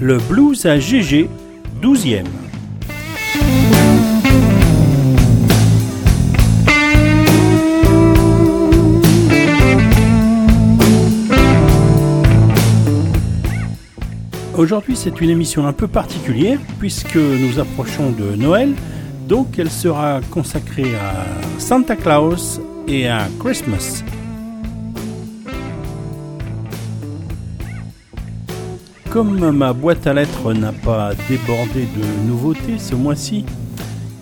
Le blues à GG, 12e. Aujourd'hui, c'est une émission un peu particulière puisque nous approchons de Noël. Donc, elle sera consacrée à Santa Claus et à Christmas. Comme ma boîte à lettres n'a pas débordé de nouveautés ce mois-ci,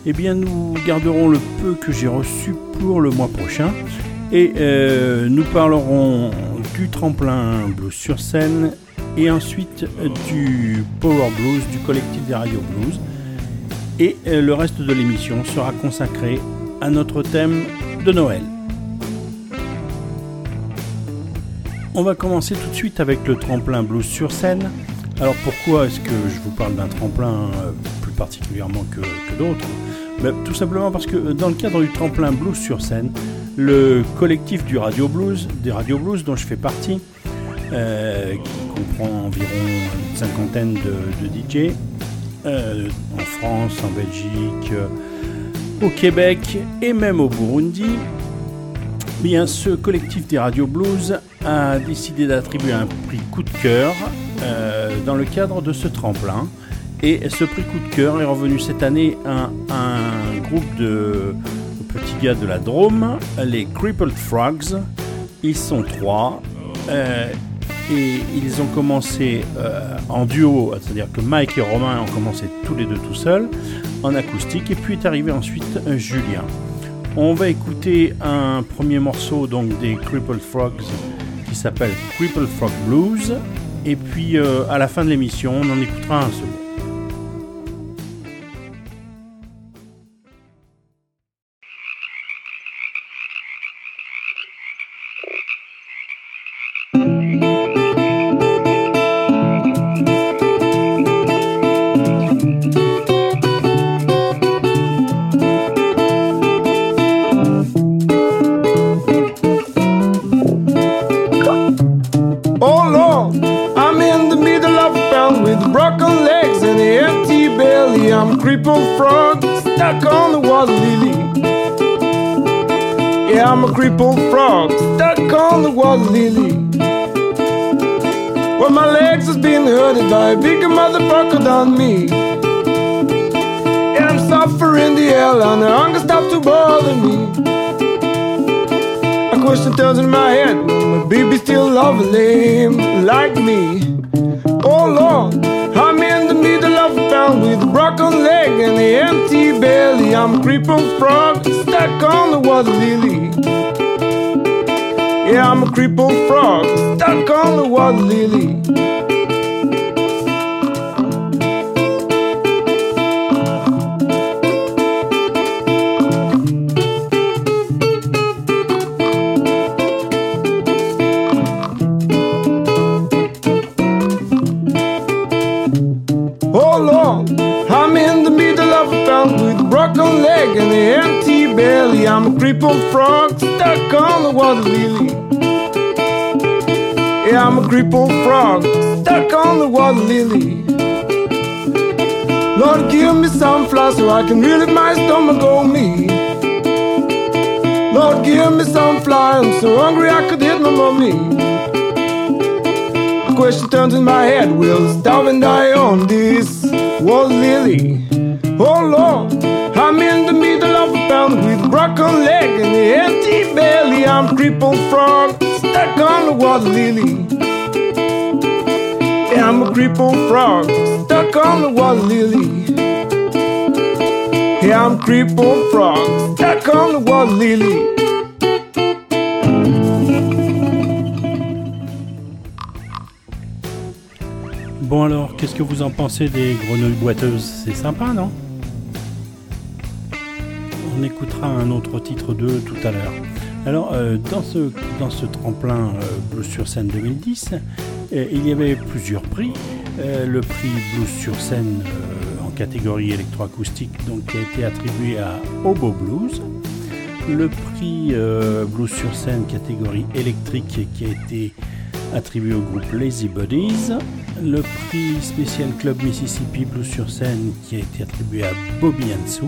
eh bien nous garderons le peu que j'ai reçu pour le mois prochain et euh, nous parlerons du tremplin blues sur scène et ensuite du Power Blues, du collectif des Radio Blues. Et euh, le reste de l'émission sera consacré à notre thème de Noël. On va commencer tout de suite avec le tremplin blues sur scène. Alors pourquoi est-ce que je vous parle d'un tremplin euh, plus particulièrement que, d'autres? Ben, Tout simplement parce que dans le cadre du tremplin blues sur scène, le collectif du Radio Blues, des Radio Blues dont je fais partie, euh, qui comprend environ une cinquantaine de, DJ euh, en France, en Belgique, euh, au Québec et même au Burundi. Bien, ce collectif des Radio Blues a décidé d'attribuer un prix coup de cœur dans le cadre de ce tremplin. Et ce prix coup de cœur est revenu cette année à un groupe de petits gars de la Drôme, les Crippled Frogs. Ils sont trois et ils ont commencé euh, en duo, c'est-à-dire que Mike et Romain ont commencé tous les deux tout seuls en acoustique, et puis est arrivé ensuite Julien. On va écouter un premier morceau donc des Crippled Frogs qui s'appelle Crippled Frog Blues, et puis euh, à la fin de l'émission, on en écoutera un second. Crippled frog stuck on the water lily. Yeah, I'm a crippled frog stuck on the water lily. Lord, give me some fly so I can relieve my stomach on me. Lord, give me some fly. I'm so hungry I could hit my mommy. The question turns in my head: Will starve and die on this water lily? A broken leg and an empty belly. I'm crippled frog stuck on the water lily. Yeah, I'm a crippled frog stuck on the water lily. Yeah, I'm crippled frog stuck on the water lily. Bon alors, qu'est-ce que vous en pensez des grenouilles boiteuses? C'est sympa, non? On écoutera un autre titre d'eux tout à l'heure. Alors, euh, dans, ce, dans ce tremplin euh, Blues sur scène 2010, euh, il y avait plusieurs prix. le prix Blues sur scène en catégorie électroacoustique, donc qui a été attribué à Obo Blues. Le prix Blues sur scène catégorie électrique qui a été attribué au groupe Lazy Buddies. Le prix spécial Club Mississippi Blues sur scène qui a été attribué à Bobby Sue,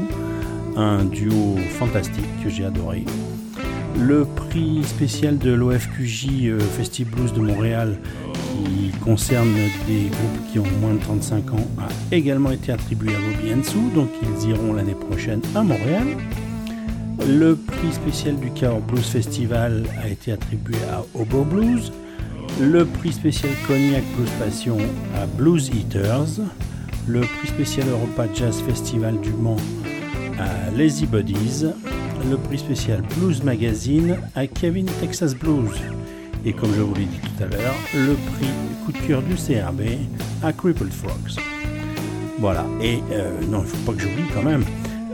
un duo fantastique que j'ai adoré. Le prix spécial de l'OFQJ euh, Festive Blues de Montréal qui concerne des groupes qui ont moins de 35 ans a également été attribué à Bobby Sue, donc ils iront l'année prochaine à Montréal. Le prix spécial du Cahors Blues Festival a été attribué à Obo Blues. Le prix spécial Cognac Blues Passion à Blues Eaters. Le prix spécial Europa Jazz Festival du Mans Lazy Buddies. Le prix spécial Blues Magazine à Kevin Texas Blues. Et comme je vous l'ai dit tout à l'heure, le prix coup de du CRB à Crippled Frogs. Voilà, et euh, non, il ne faut pas que j'oublie quand même.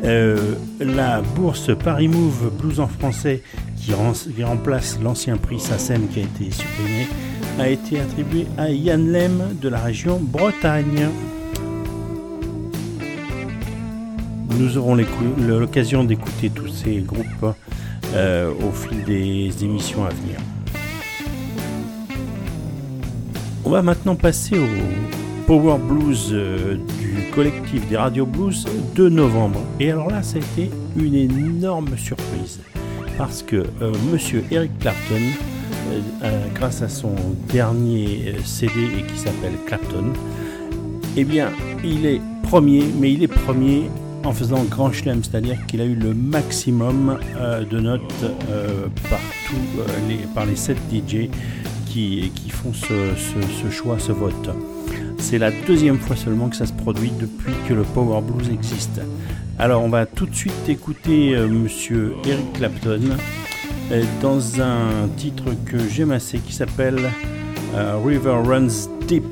Euh, la bourse Paris Move Blues en français qui, remplace l'ancien prix SACEM qui a été supprimé a été attribué à Yann Lem de la région Bretagne. Nous aurons l'occasion d'écouter tous ces groupes euh, au fil des émissions à venir. On va maintenant passer au Power Blues euh, du collectif des Radio Blues de novembre. Et alors là, ça a été une énorme surprise parce que euh, monsieur Eric Clapton, grâce à son dernier CD et qui s'appelle Clapton, eh bien, il est premier, mais il est premier en faisant grand chelem, c'est-à-dire qu'il a eu le maximum de notes par, les, par les 7 DJ qui, font ce choix, ce vote. C'est la deuxième fois seulement que ça se produit depuis que le Power Blues existe. Alors on va tout de suite écouter euh, monsieur Eric Clapton euh, dans un titre que j'aime assez qui s'appelle euh, River Runs Deep.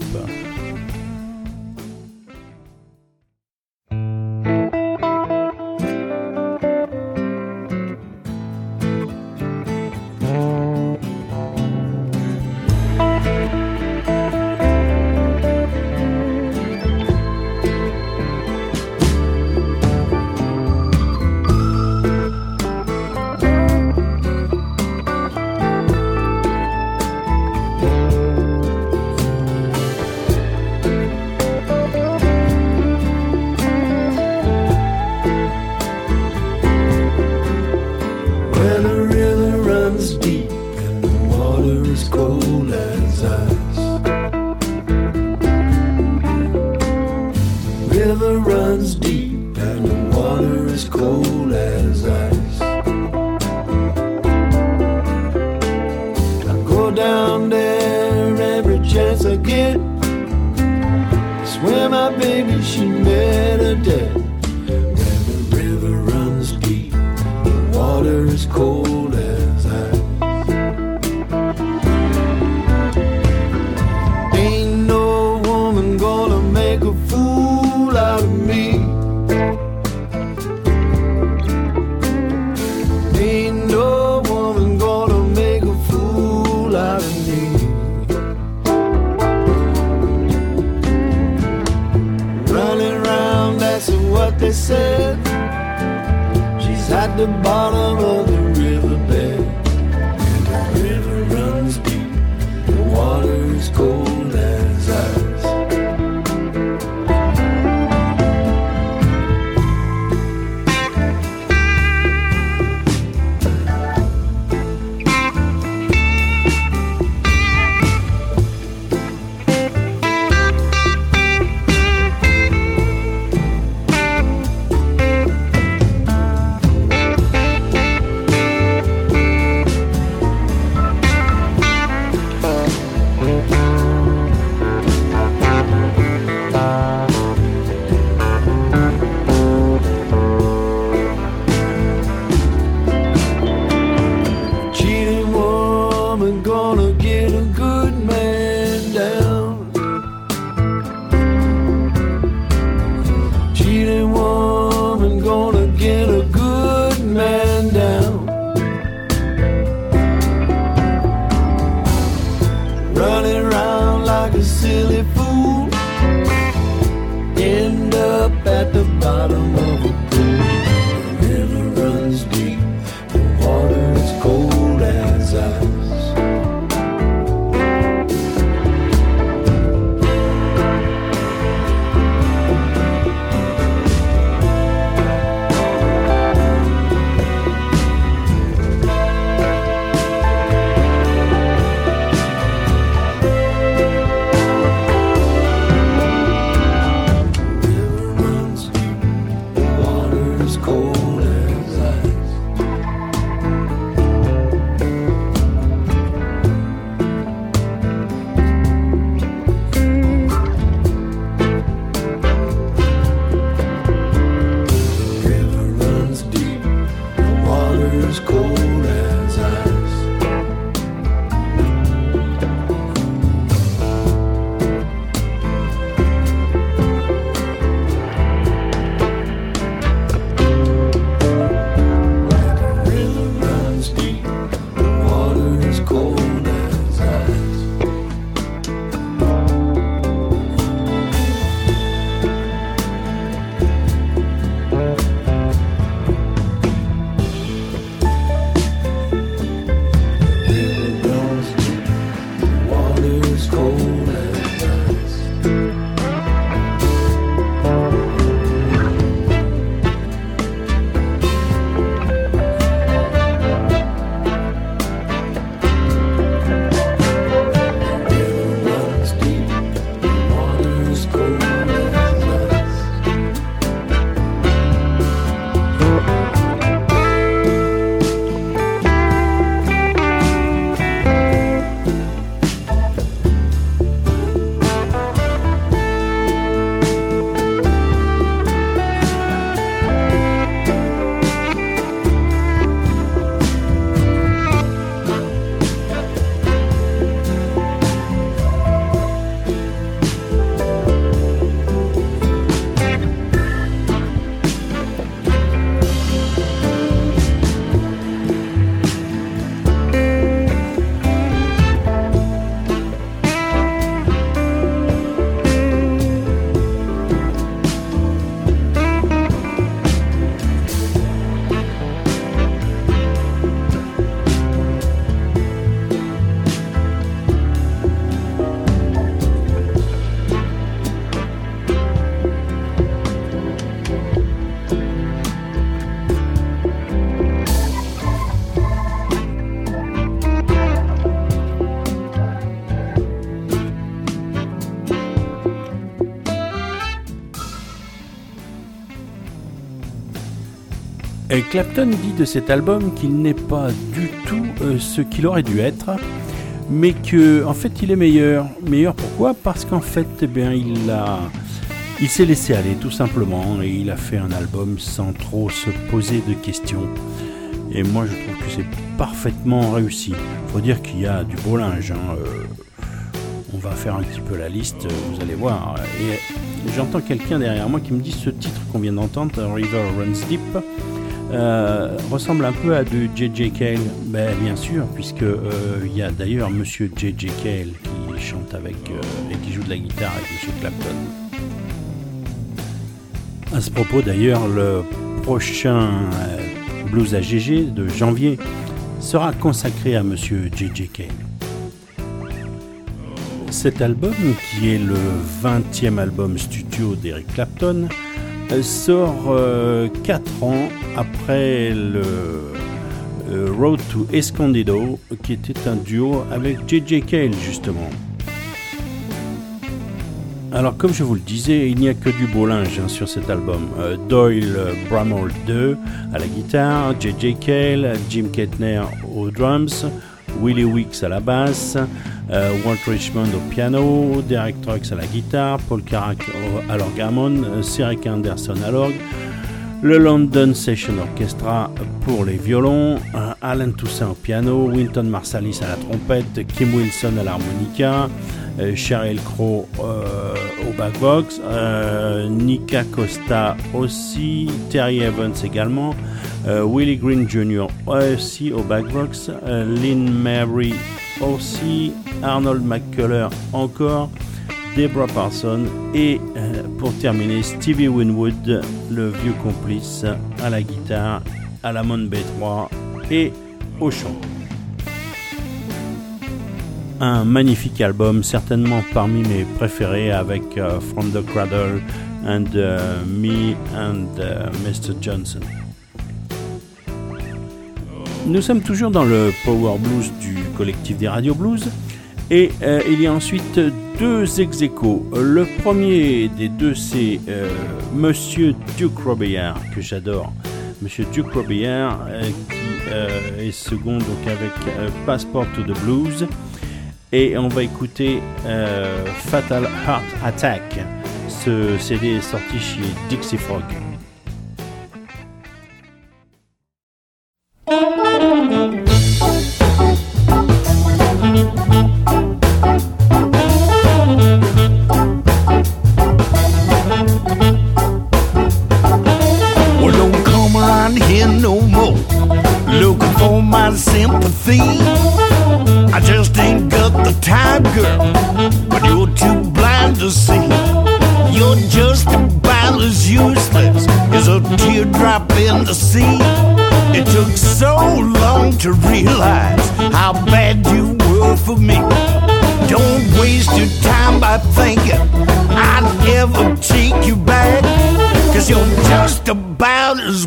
Clapton dit de cet album qu'il n'est pas du tout euh, ce qu'il aurait dû être, mais que en fait il est meilleur. Meilleur pourquoi? Parce qu'en fait, eh il a, il s'est laissé aller tout simplement et il a fait un album sans trop se poser de questions. Et moi, je trouve que c'est parfaitement réussi. Faut dire qu'il y a du beau linge. Hein, euh, on va faire un petit peu la liste, vous allez voir. Et j'entends quelqu'un derrière moi qui me dit ce titre qu'on vient d'entendre, River Runs Deep. Euh, ressemble un peu à du J.J. Cale, ben, bien sûr, puisque euh, il y a d'ailleurs Monsieur J.J. Cale qui chante avec euh, et qui joue de la guitare avec Monsieur Clapton. À ce propos, d'ailleurs, le prochain Blues à GG de janvier sera consacré à Monsieur J.J. Cale. Cet album, qui est le 20e album studio d'Eric Clapton, sort 4 euh, ans après le Road to Escondido, qui était un duo avec JJ Cale justement. Alors comme je vous le disais, il n'y a que du beau linge hein, sur cet album. Euh, Doyle Bramall 2 à la guitare, JJ Cale, Jim Kettner aux drums, Willie Weeks à la basse, euh, Walt Richmond au piano, Derek Trucks à la guitare, Paul Carrack à l'orgamon, euh, Cyril Anderson à l'orgue, le London Session Orchestra pour les violons, euh, Alan Toussaint au piano, Winton Marsalis à la trompette, Kim Wilson à l'harmonica, Cheryl Crow au backbox, Nika Costa aussi, Terry Evans également, Willie Green Jr. aussi au backbox, Lynn Mary aussi, Arnold McCuller encore, Deborah Parson et euh, pour terminer Stevie Winwood, le vieux complice à la guitare, à la Mon B3 et au chant. Un magnifique album, certainement parmi mes préférés avec euh, From the Cradle and Me and Mr. Johnson. Nous sommes toujours dans le Power Blues du collectif des Radio Blues et euh, il y a ensuite deux ex Le premier des deux, c'est euh, Monsieur Duke Robillard, que j'adore. Monsieur Duke Robillard, euh, qui est second donc avec Passport to the Blues. Et on va écouter Fatal Heart Attack. Ce CD est sorti chez Dixie Frog.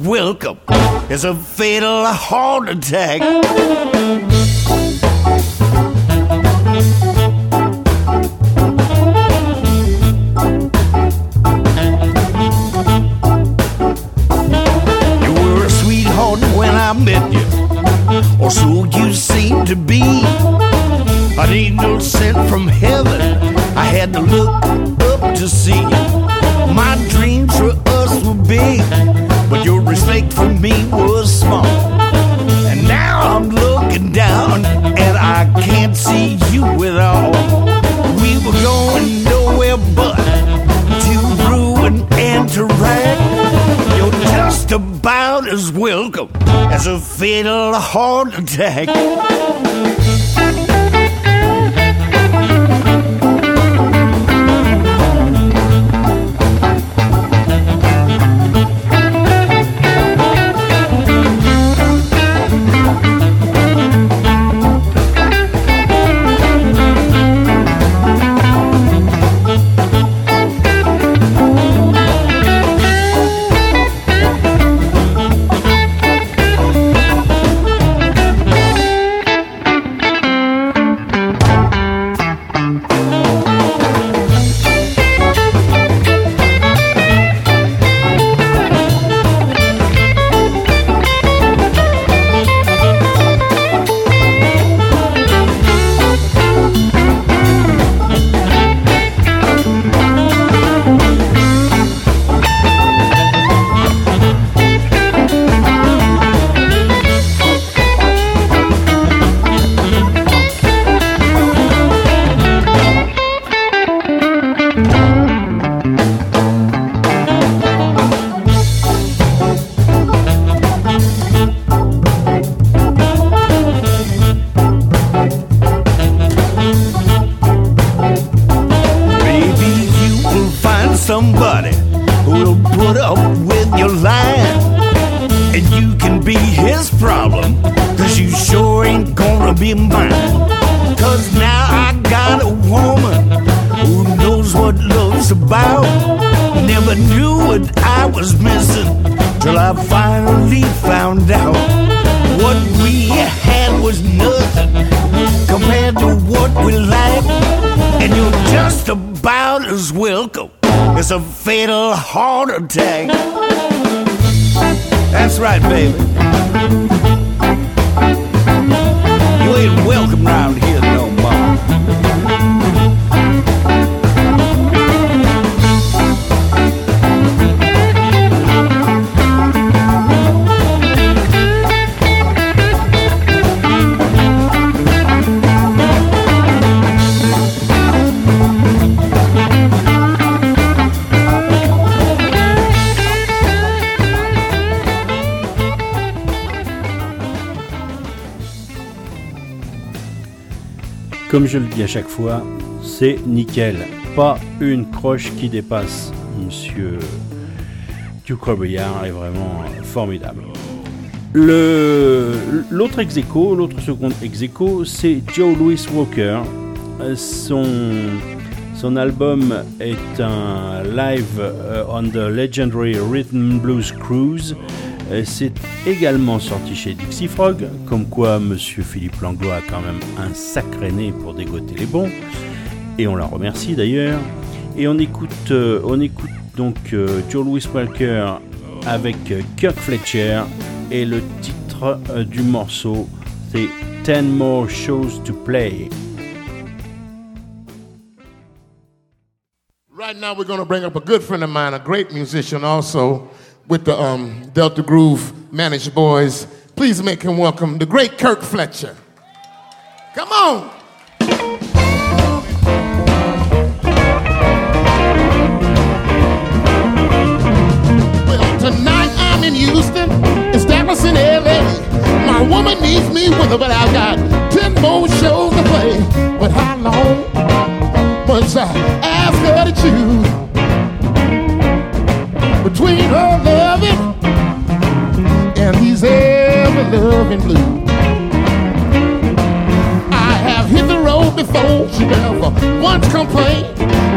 Is a fatal heart attack. You were a sweetheart when I met you, or so you seemed to be. An angel sent from heaven, I had to look up to see. My for me was small. And now I'm looking down and I can't see you at all. We were going nowhere but to ruin and to wreck. You're just about as welcome as a fatal heart attack. Comme je le dis à chaque fois, c'est nickel. Pas une croche qui dépasse. Monsieur Duke Robillard est vraiment formidable. Le- L'autre ex l'autre second ex c'est Joe Louis Walker. Son, son album est un live euh, on the Legendary Rhythm Blues Cruise. C'est également sorti chez Dixie Frog, comme quoi Monsieur Philippe Langlois a quand même un sacré nez pour dégoter les bons, et on la remercie d'ailleurs. Et on écoute, euh, on écoute donc euh, Joe Louis Walker avec Kirk Fletcher, et le titre euh, du morceau c'est Ten More Shows to Play. Right now, we're going to bring up a good friend of mine, a great musician also with the um, Delta Groove Mannish Boys. Please make him welcome the great Kirk Fletcher. Come on. Well, tonight I'm in Houston, established in LA. My woman needs me with her, but I've got 10 more shows to play. But how long must I ask her to choose between her loving and these ever loving have hit the road before, she never once complained.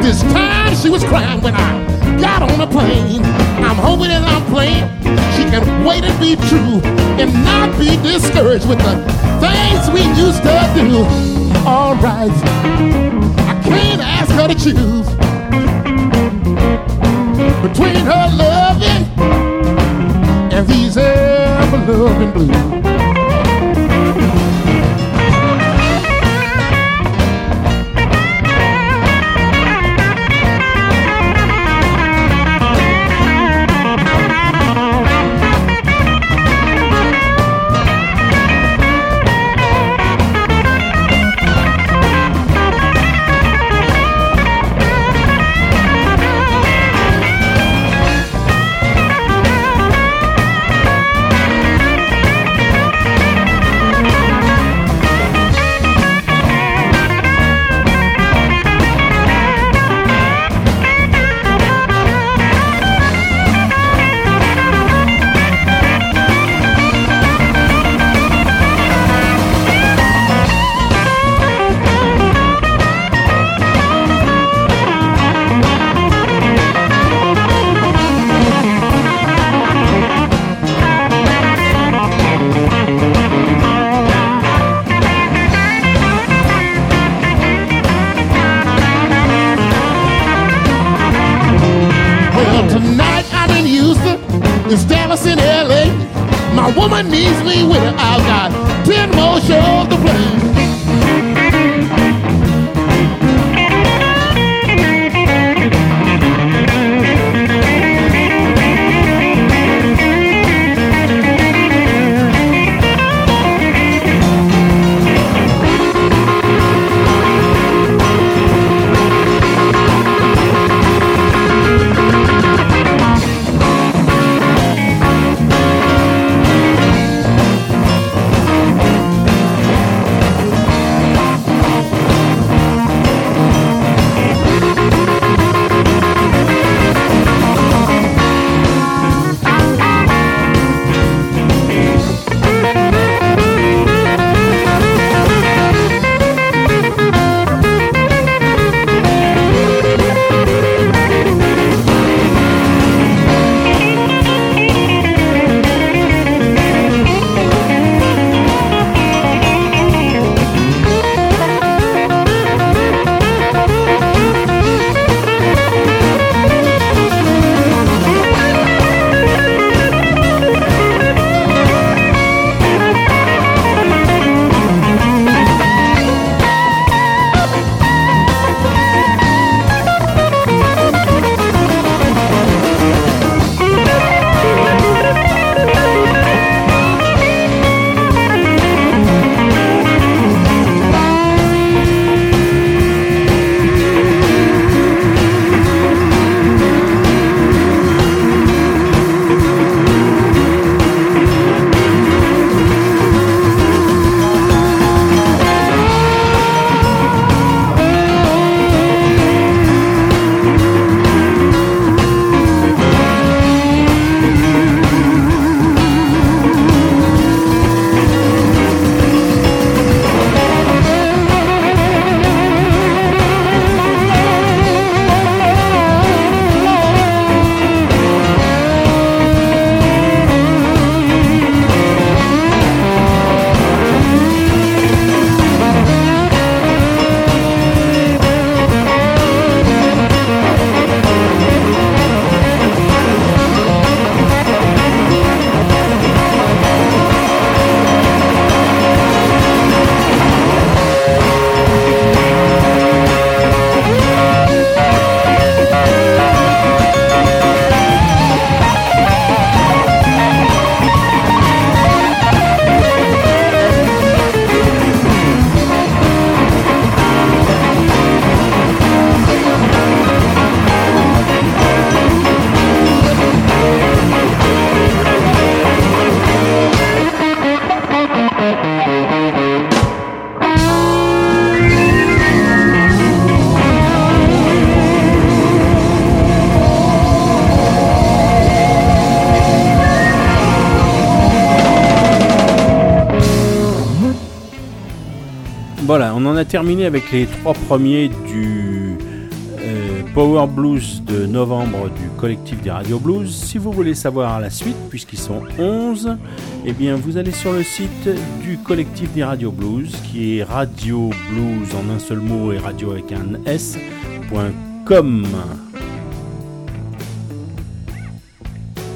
This time she was crying when I got on the plane. I'm hoping that I'm playing. She can wait and be true and not be discouraged with the things we used to do. All right, I can't ask her to choose between her loving and these ever loving blues. Terminé avec les trois premiers du euh, Power Blues de novembre du collectif des Radio Blues. Si vous voulez savoir la suite, puisqu'ils sont 11, eh bien vous allez sur le site du collectif des Radio Blues, qui est Radio Blues en un seul mot et radio avec un S.com.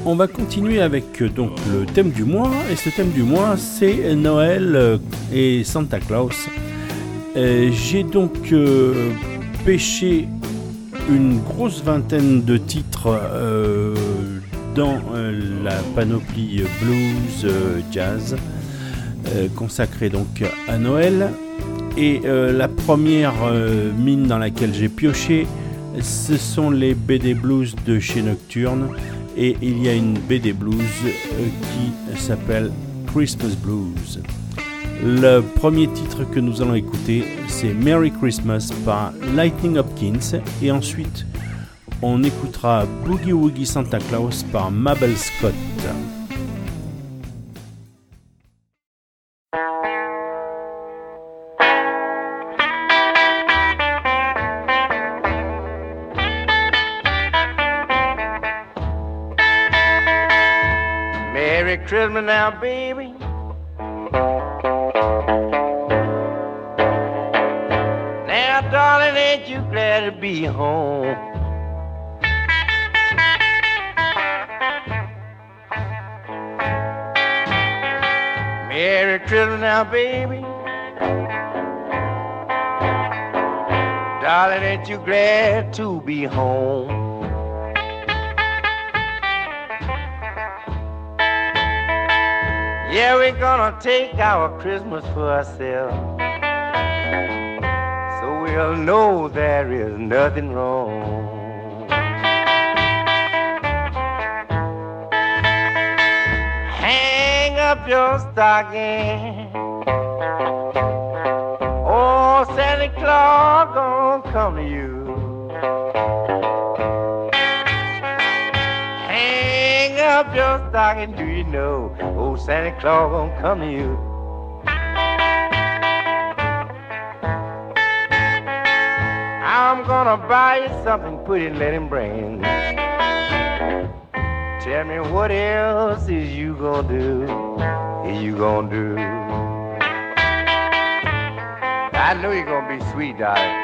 On va continuer avec donc le thème du mois et ce thème du mois c'est Noël euh, et Santa Claus. Euh, j'ai donc pêché une grosse vingtaine de titres dans la panoplie blues jazz consacrée donc à Noël. Et la première mine dans laquelle j'ai pioché, ce sont les BD blues de chez Nocturne et il y a une BD blues euh, qui s'appelle Christmas Blues. Le premier titre que nous allons écouter, c'est Merry Christmas par Lightning Hopkins et ensuite on écoutera Boogie Woogie Santa Claus par Mabel Scott. Ain't you glad to be home? Merry Christmas now, baby. Darling, ain't you glad to be home? Yeah, we're gonna take our Christmas for ourselves. So we'll know there is nothing wrong. Hang up your stocking. Oh, Santa Claus gonna come to you. Hang up your stocking, do you know? old Santa Claus gonna come to you. I'm gonna buy you something pretty and let him bring. Tell me what else is you gonna do? Is you gonna do? I know you're gonna be sweet, darling.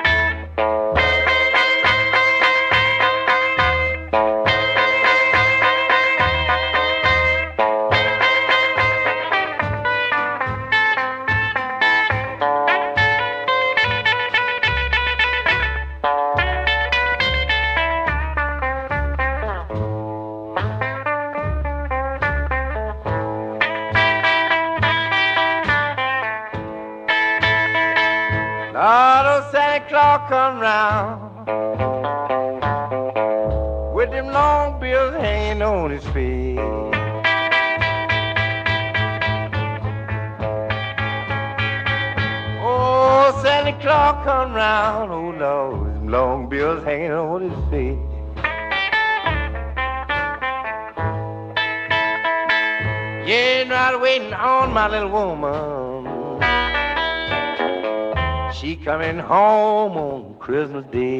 Coming home on Christmas Day.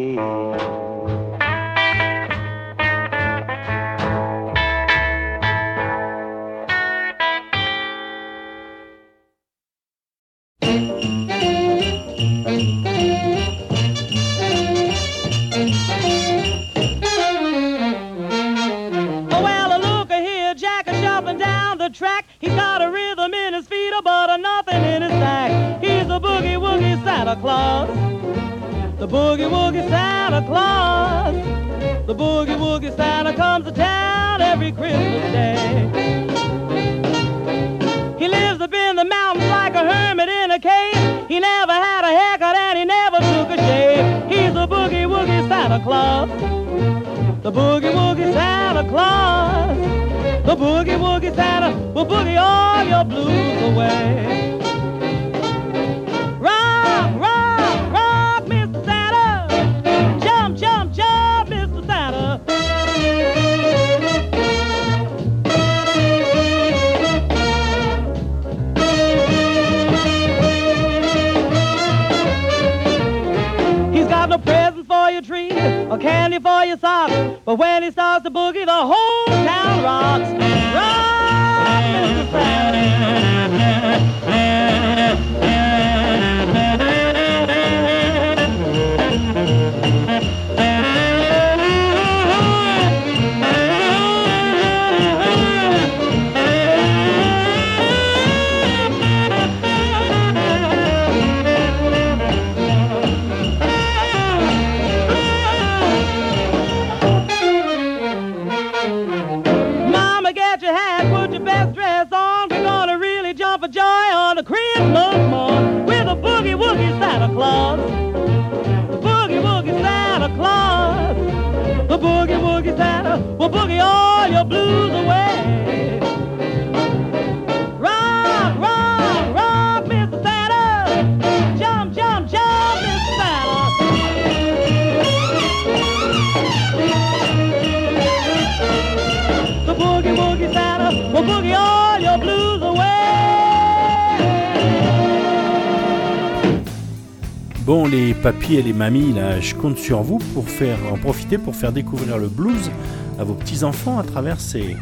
les papis et les mamies, là, je compte sur vous pour faire, en profiter pour faire découvrir le blues à vos petits-enfants à travers ces,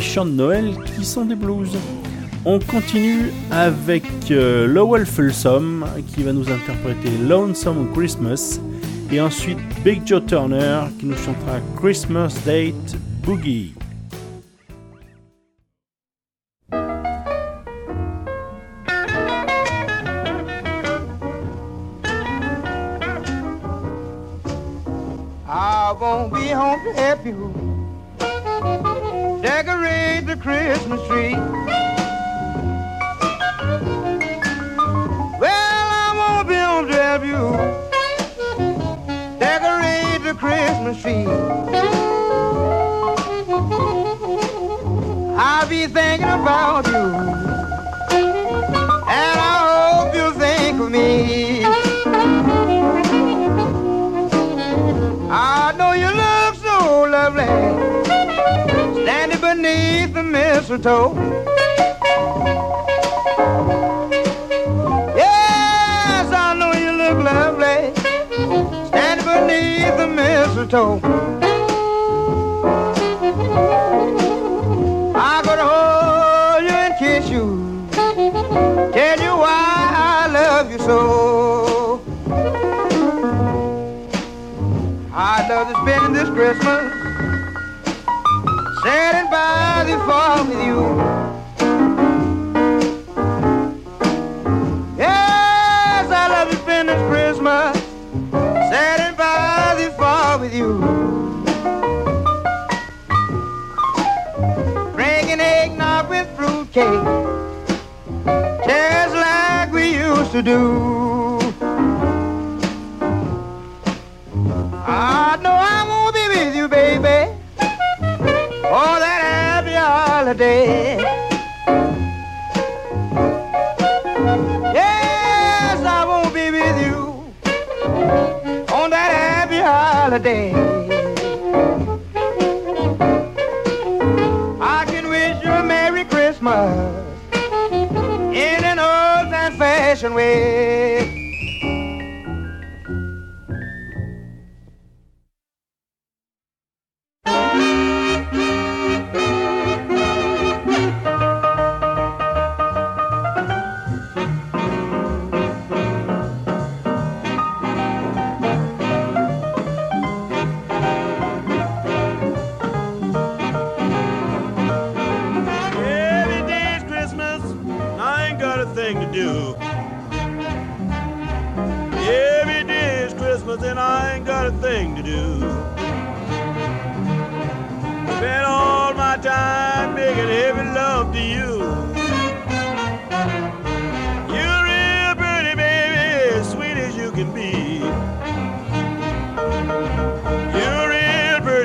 chants de Noël qui sont des blues. On continue avec euh, Lowell Fulsom qui va nous interpréter Lonesome Christmas et ensuite Big Joe Turner qui nous chantera Christmas Date Boogie.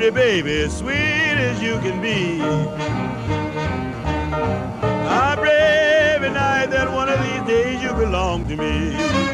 pretty baby, sweet as you can be. I pray every night that one of these days you belong to me.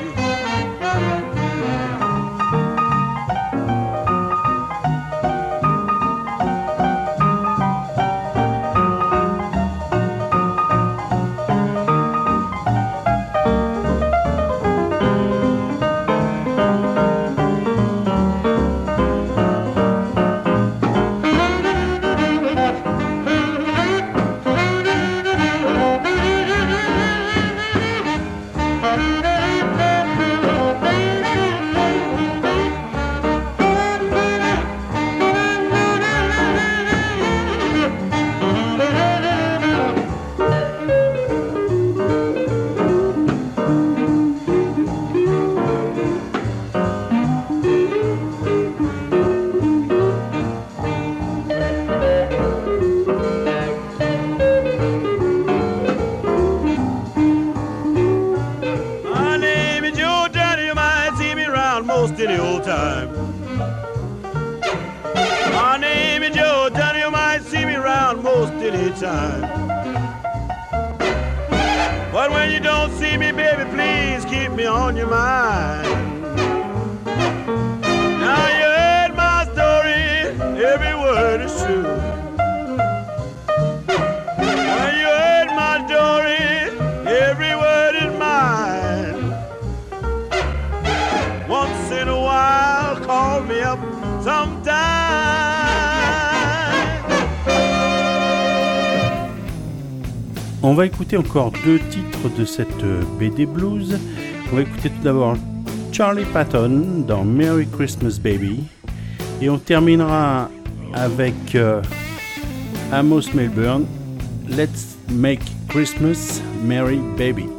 Écouter encore deux titres de cette euh, BD Blues. On va écouter tout d'abord Charlie Patton dans Merry Christmas Baby. Et on terminera avec euh, Amos Melbourne, Let's Make Christmas Merry Baby.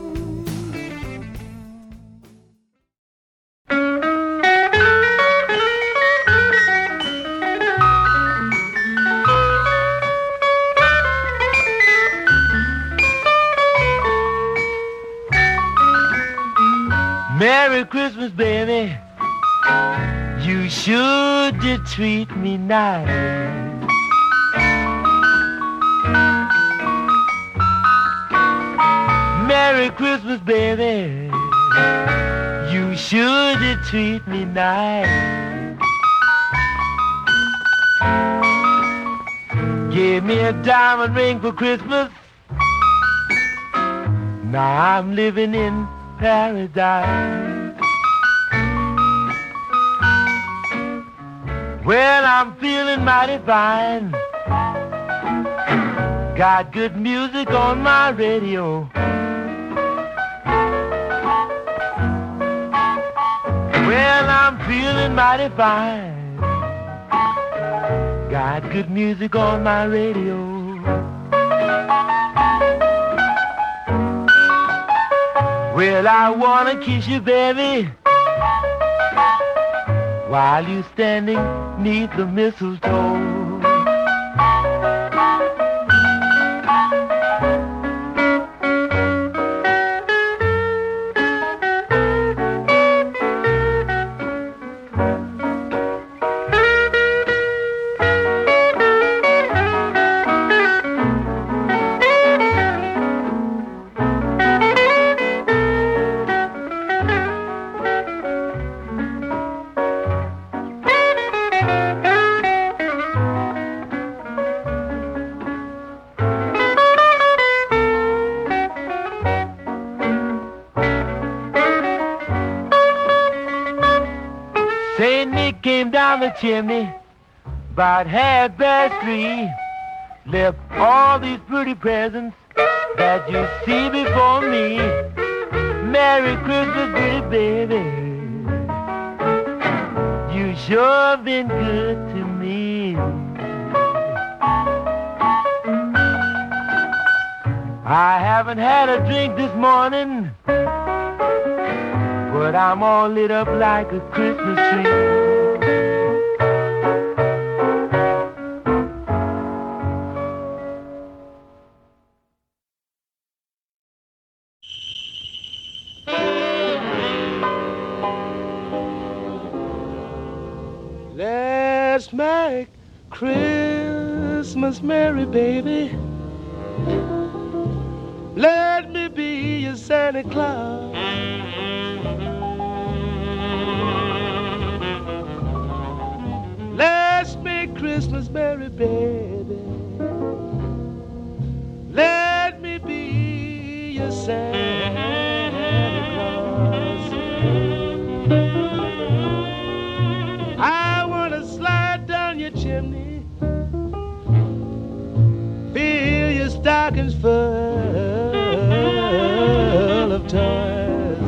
For Christmas. Now I'm living in paradise. Well, I'm feeling mighty fine. Got good music on my radio. Well, I'm feeling mighty fine. Got good music on my radio. Well, I wanna kiss you, baby, while you standing neath the mistletoe. Came down the chimney about half past three. Left all these pretty presents that you see before me. Merry Christmas, pretty baby. You sure been good to me. I haven't had a drink this morning, but I'm all lit up like a Christmas tree. Let's make Christmas merry, baby. Let me be your Santa Claus. Let's make Christmas merry, baby. Let me be your Santa full of toys.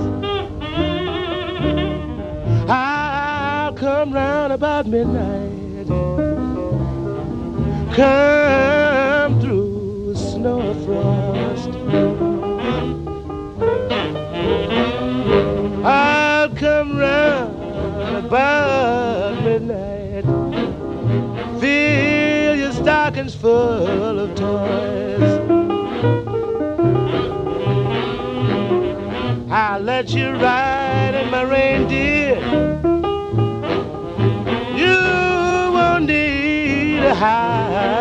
I'll come round about midnight, come through snow frost. I'll come round about midnight. Fill your stockings full of toys. I'll let you ride in my reindeer. You won't need a hide.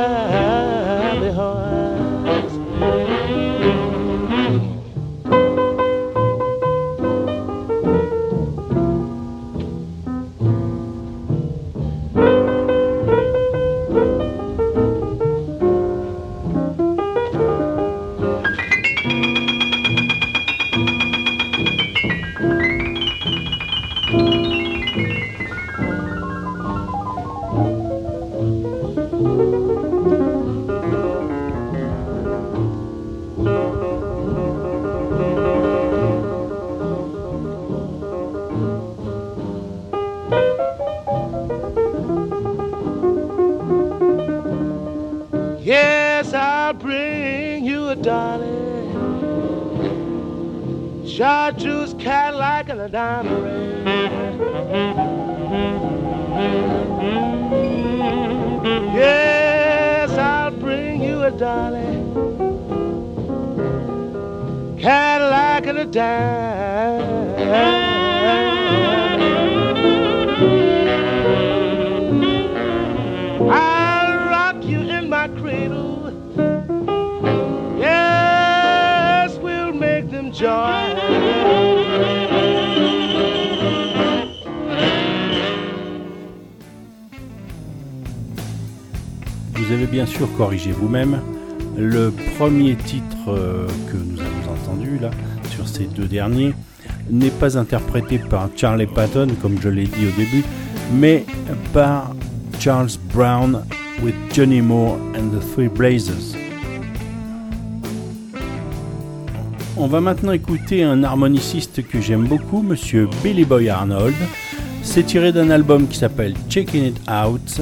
And ring. Yes, I'll bring you a dolly. Cadillac and a diamond. Bien sûr corrigé vous-même. Le premier titre euh, que nous avons entendu là, sur ces deux derniers, n'est pas interprété par Charlie Patton, comme je l'ai dit au début, mais par Charles Brown with Johnny Moore and the Three Blazers. On va maintenant écouter un harmoniciste que j'aime beaucoup, monsieur Billy Boy Arnold. C'est tiré d'un album qui s'appelle Checking It Out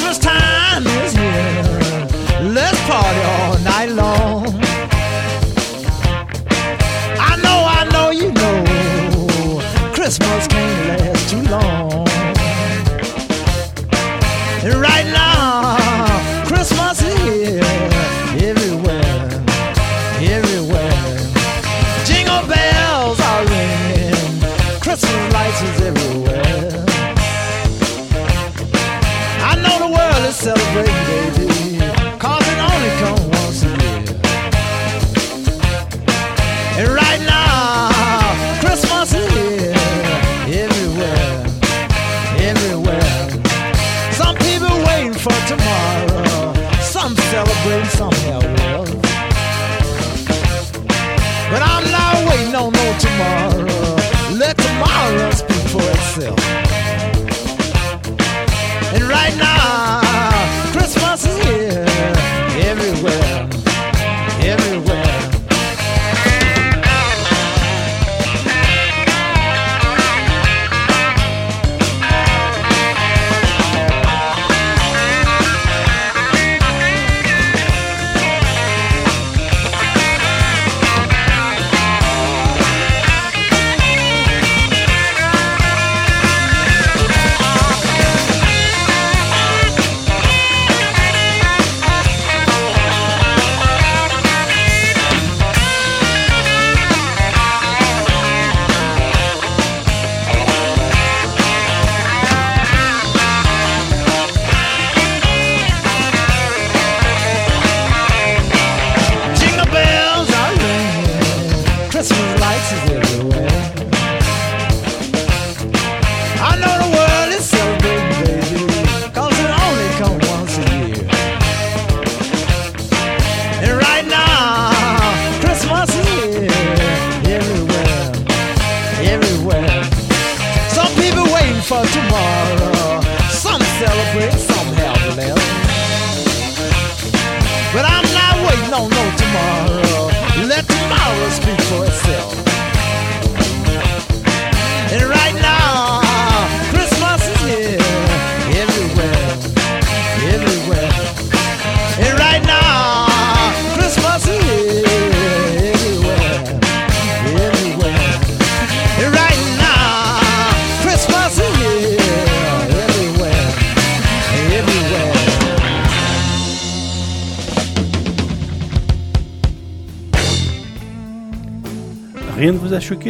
Christmas time is here. Let's party all night long. I know, I know, you know, Christmas can't last too long. Tomorrow. Let tomorrow speak for itself.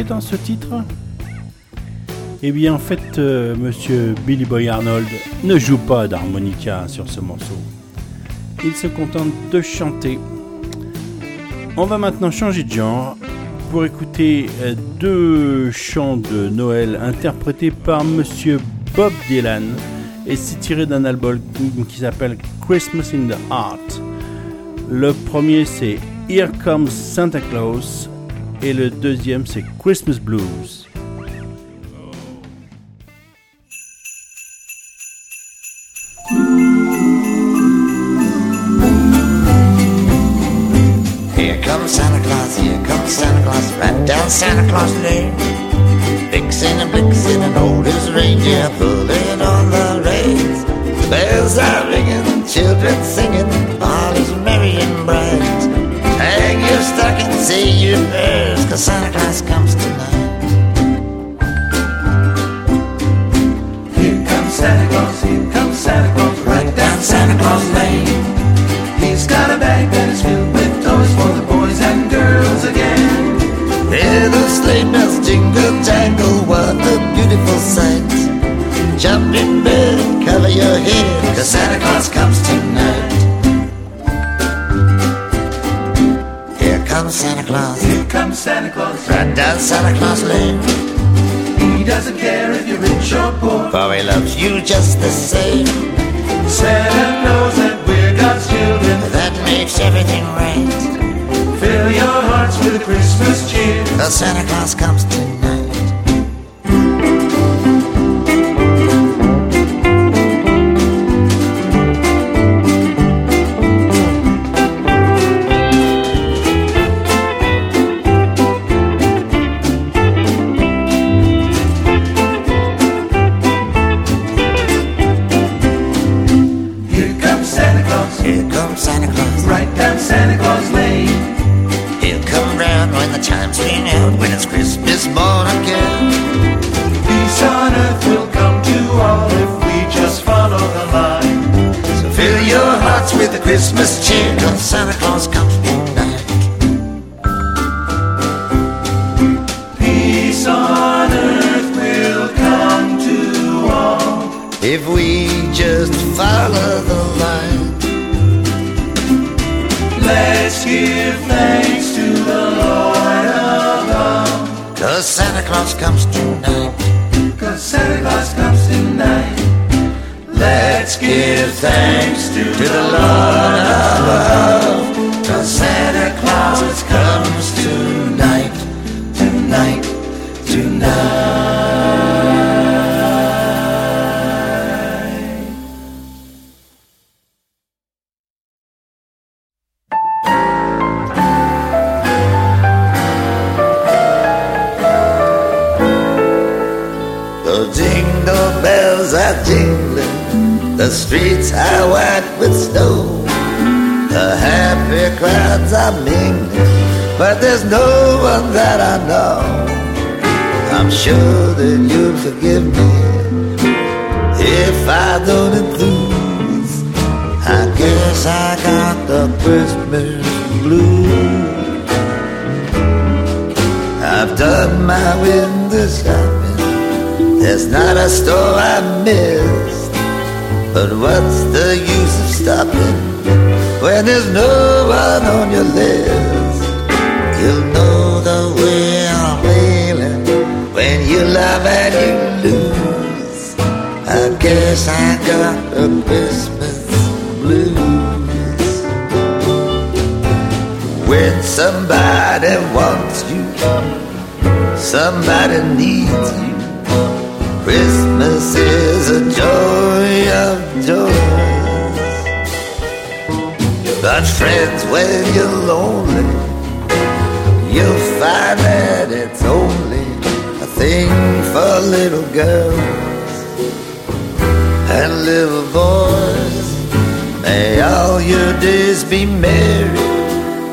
Dans ce titre Eh bien, en fait, euh, monsieur Billy Boy Arnold ne joue pas d'harmonica sur ce morceau. Il se contente de chanter. On va maintenant changer de genre pour écouter euh, deux chants de Noël interprétés par monsieur Bob Dylan et c'est tiré d'un album qui s'appelle Christmas in the Heart. Le premier c'est Here Comes Santa Claus et le deuxième c'est Christmas Blues. Here comes Santa Claus, here comes Santa Claus, right down Santa Claus Lane. Vixen and Blitzen and old as reindeer pulling on the reins. Bells are ringing, children singing, is merry and bright. Hang your stocking, say your prayers, cause Santa Claus comes tonight. Here comes Santa Claus, here comes Santa Claus, right down Santa Claus Lane. He's got a bag that is filled with toys for the boys and girls again. Hear the sleigh bells jingle jangle, what a beautiful sight. Jump in bed, cover your head, cause Santa Claus comes tonight. Here comes Santa Claus, here comes Right down Santa Claus Lane. He doesn't care if you're rich or poor, for he loves you just the same. Santa knows that we're God's children, that makes everything right. Fill your hearts with Christmas cheer, cause Santa Claus comes tonight. Little girls and little boys. May all your days be merry,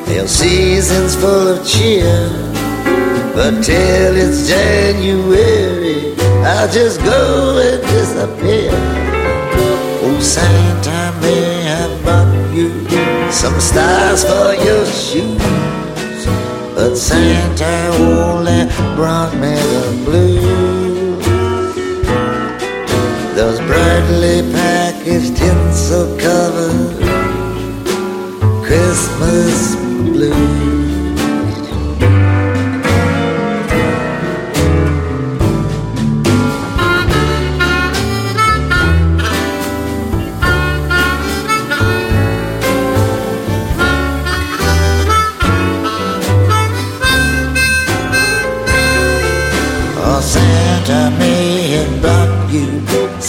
hail seasons full of cheer. But till it's January, I'll just go and disappear. Oh, Santa may have bought you some stars for your shoes, but Santa only brought me the blues. Those brightly packaged tinsel covered Christmas blues.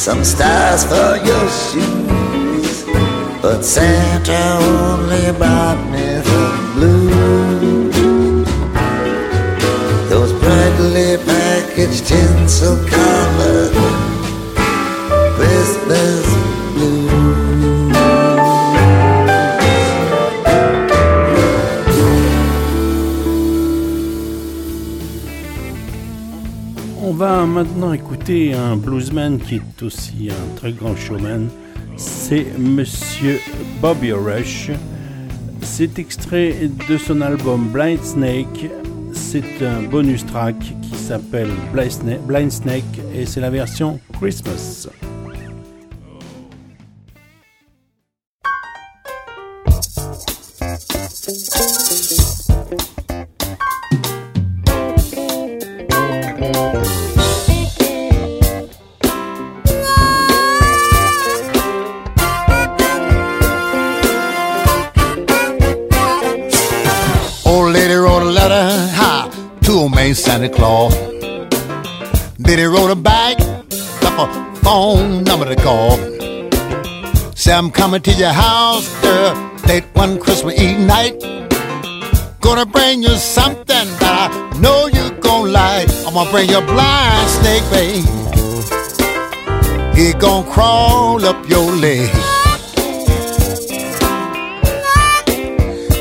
Some stars for your shoes, but Santa only brought me the blues. Those brightly packaged tinsel covered Christmas écouter un bluesman qui est aussi un très grand showman. C'est Monsieur Bobby Rush. C'est extrait de son album Blind Snake. C'est un bonus track qui s'appelle Blind Snake et c'est la version Christmas. I'm coming to your house, girl, late one Christmas Eve night. Gonna bring you something that I know you gon' like. I'm gonna bring you a blind snake, babe. He gon' crawl up your leg.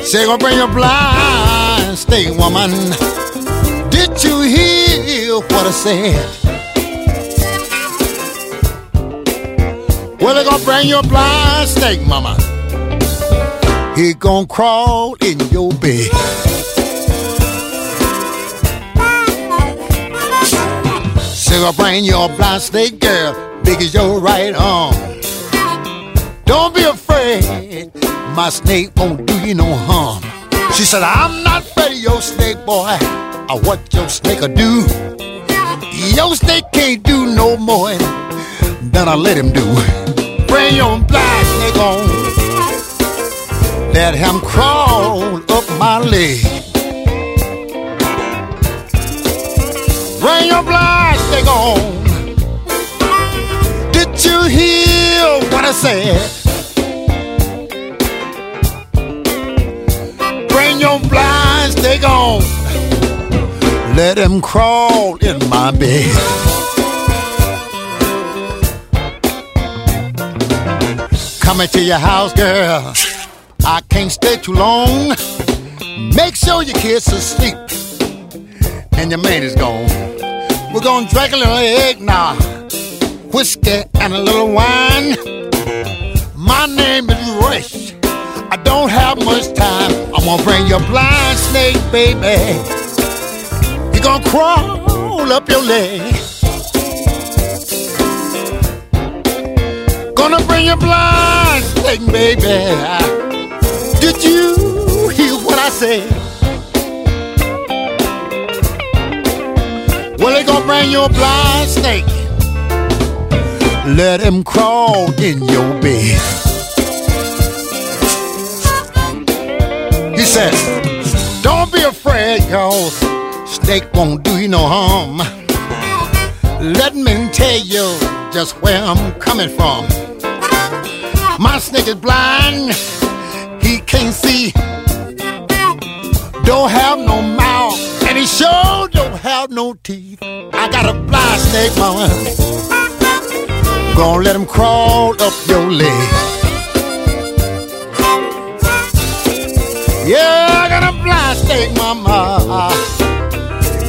Say gonna bring you a blind snake, woman. Did you hear what I said? Well, they gonna bring you a blind snake, mama. He gonna crawl in your bed. Say gonna bring you a blind snake, girl, big as your right arm. Don't be afraid, my snake won't do you no harm. She said, I'm not afraid of your snake, boy. Or what your snake'll do. Your snake can't do no more than I let him do. Bring your blind snake on. Let him crawl up my leg. Bring your blind snake on. Did you hear what I said? Bring your blind snake on. Let him crawl in my bed. Coming to your house, girl. I can't stay too long. Make sure your kids are asleep and your man is gone. We're gonna drink a little egg now, whiskey and a little wine. My name is Rush. I don't have much time. I'm gonna bring your blind snake, baby. He gonna crawl up your leg. Gonna bring your blind snake, baby. Did you hear what I said? Well, they gonna bring your blind snake. Let him crawl in your bed. He said, Don't be afraid, cause snake won't do you no harm. Let me tell you just where I'm coming from. My snake is blind, he can't see, don't have no mouth, and he sure don't have no teeth. I got a blind snake, mama. Gonna let him crawl up your leg. Yeah, I got a blind snake, mama.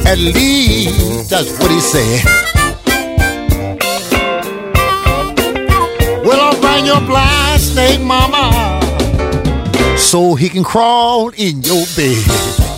At least that's what he said. Well, your blind snake, mama, so he can crawl in your bed.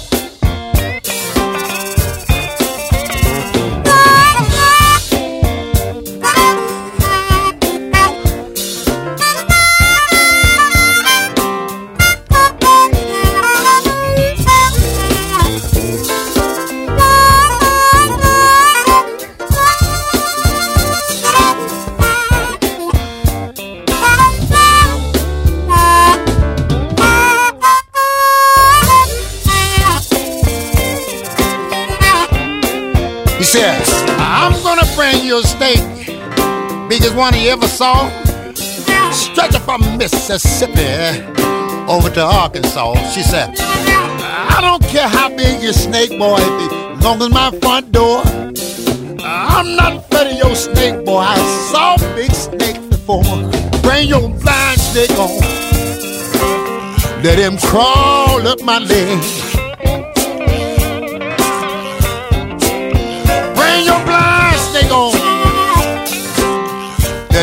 Bring you a steak, biggest one he ever saw. Stretch it from Mississippi over to Arkansas. She said, I don't care how big your snake, boy, as long as my front door. I'm not afraid of your snake, boy. I saw big snake before. Bring your blind snake on. Let him crawl up my leg.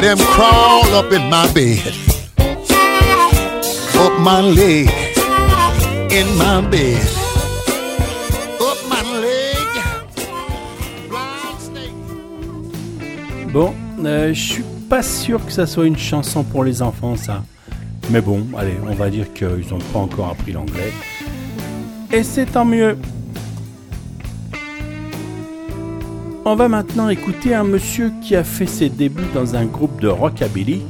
Let him crawl up in my bed. Up my leg. In my bed. Up my leg. Blind snake. Bon, euh, je suis pas sûr que ça soit une chanson pour les enfants, ça. Mais bon, allez, on va dire qu'ils n'ont pas encore appris l'anglais. Et c'est tant mieux. On va maintenant écouter un monsieur qui a fait ses débuts dans un groupe de rockabilly,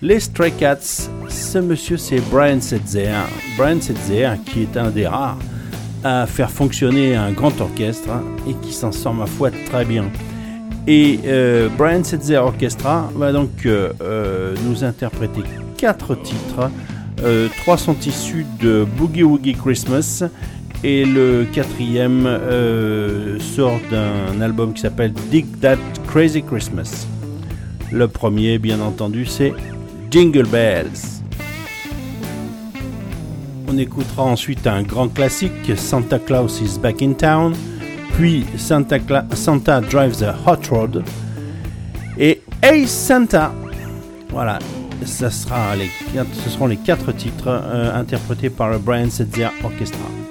les Stray Cats. Ce monsieur, c'est Brian Setzer. Brian Setzer, qui est un des rares à faire fonctionner un grand orchestre et qui s'en sort, ma foi, très bien. Et euh, Brian Setzer Orchestra va donc euh, euh, nous interpréter quatre titres. Trois sont issus de Boogie Woogie Christmas et le quatrième euh, sort d'un album qui s'appelle Dig That Crazy Christmas. Le premier, bien entendu, c'est Jingle Bells. On écoutera ensuite un grand classique, Santa Claus is Back in Town, puis Santa, Drives the Hot Rod et Hey Santa. Voilà, ça sera les ce seront les quatre titres euh, interprétés par le Brian Setzer Orchestra.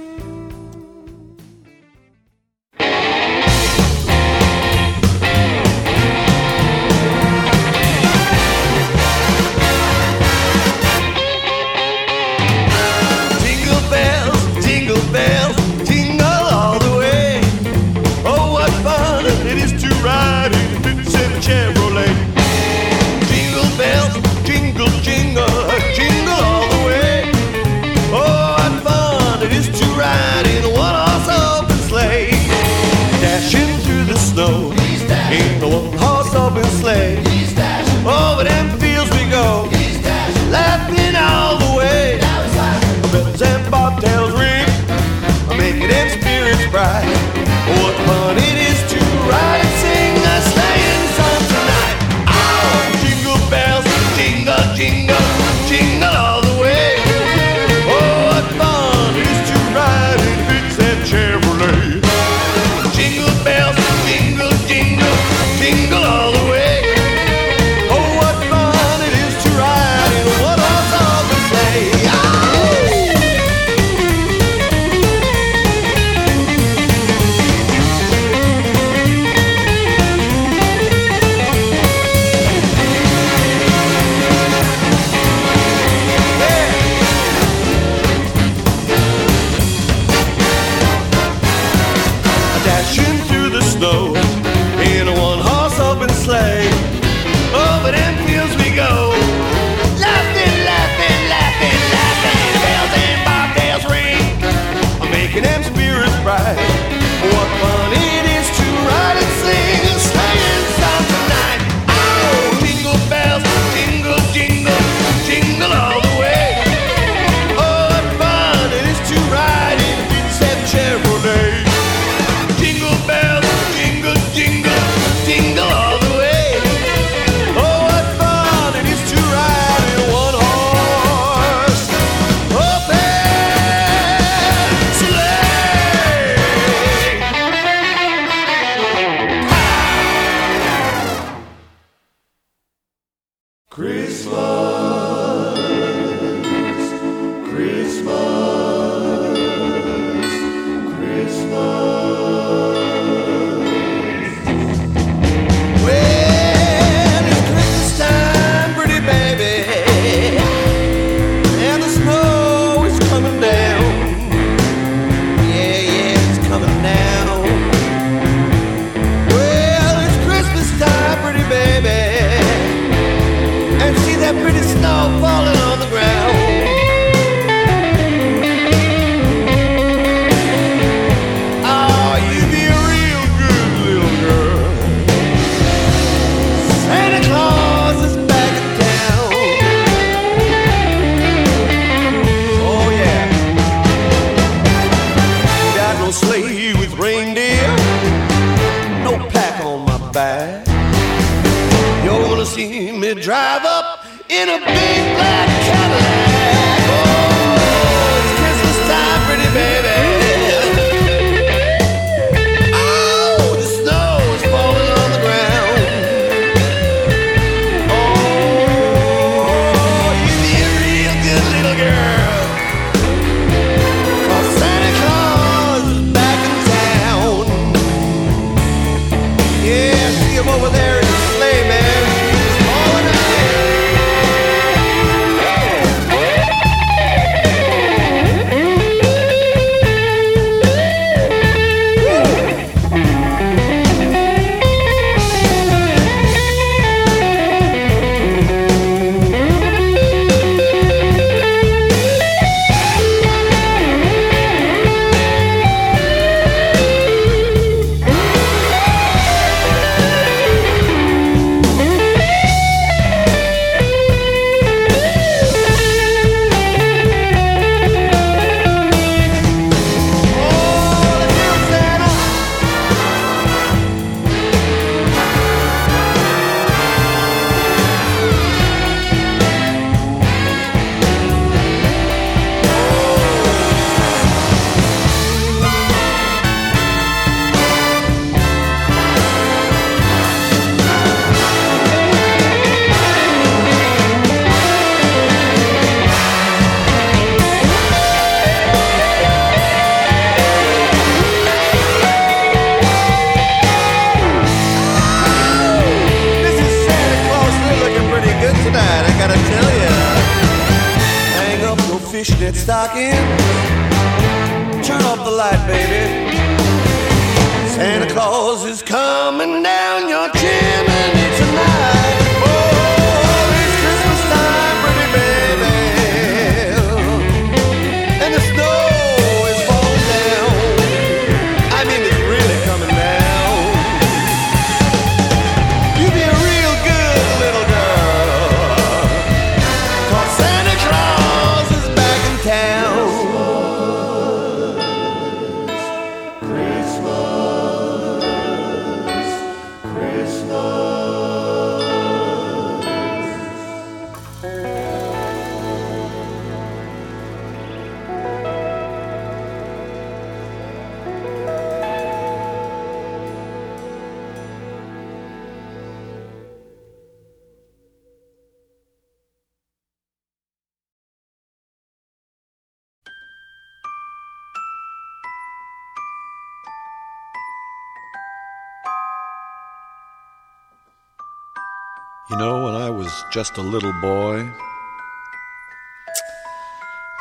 Just a little boy,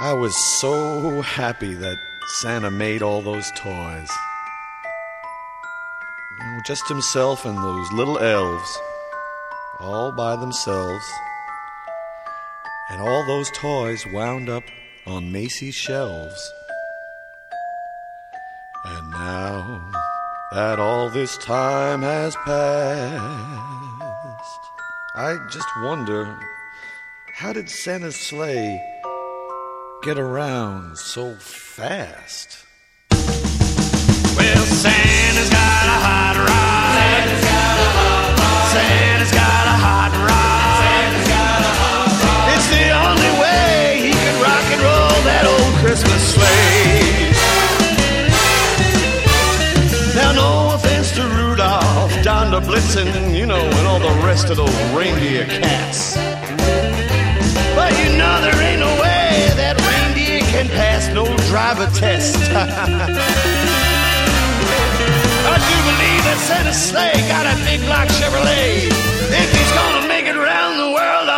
I was so happy that Santa made all those toys. Just himself and those little elves, all by themselves. And all those toys wound up on Macy's shelves. And now that all this time has passed, I just wonder how did Santa's sleigh get around so fast? Well, Santa's got a hot rod. Santa's got a hot rod. Santa's got a hot rod. Santa's got a hot rod. It's the only way he can rock and roll that old Christmas sleigh. Blitzen, you know, and all the rest of those reindeer cats. But you know there ain't no way that reindeer can pass no driver test. I do believe that Santa's sleigh got a big black Chevrolet. If he's gonna make it around the world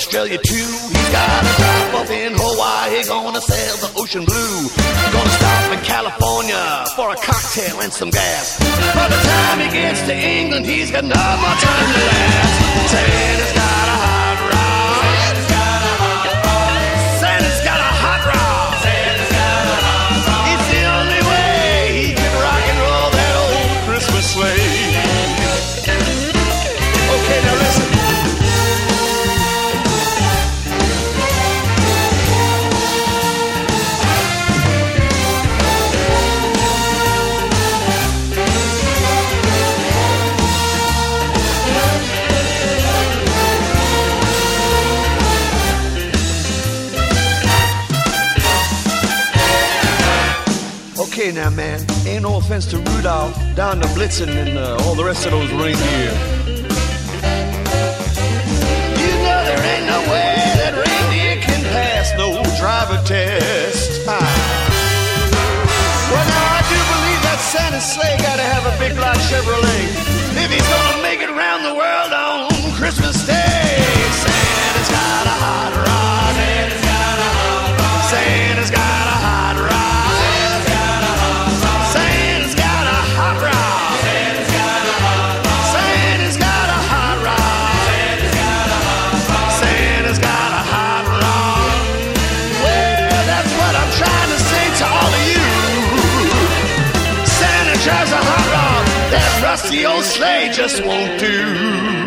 Australia too. He's got a drop off in Hawaii, He's gonna sail the ocean blue. Gonna stop in California for a cocktail and some gas. By the time he gets to England, he's got not much time to last. Santa's got a high Ain't no offense to Rudolph, down to Blitzen, and uh, all the rest of those reindeer. You know there ain't no way that reindeer can pass no driver test. Ah. Well, now I do believe that Santa's sleigh gotta have a big black Chevrolet if he's gonna make it around the world on Christmas Day. Santa's got a hot rod. Santa's got a hot rod. Santa's got The old sleigh just won't do.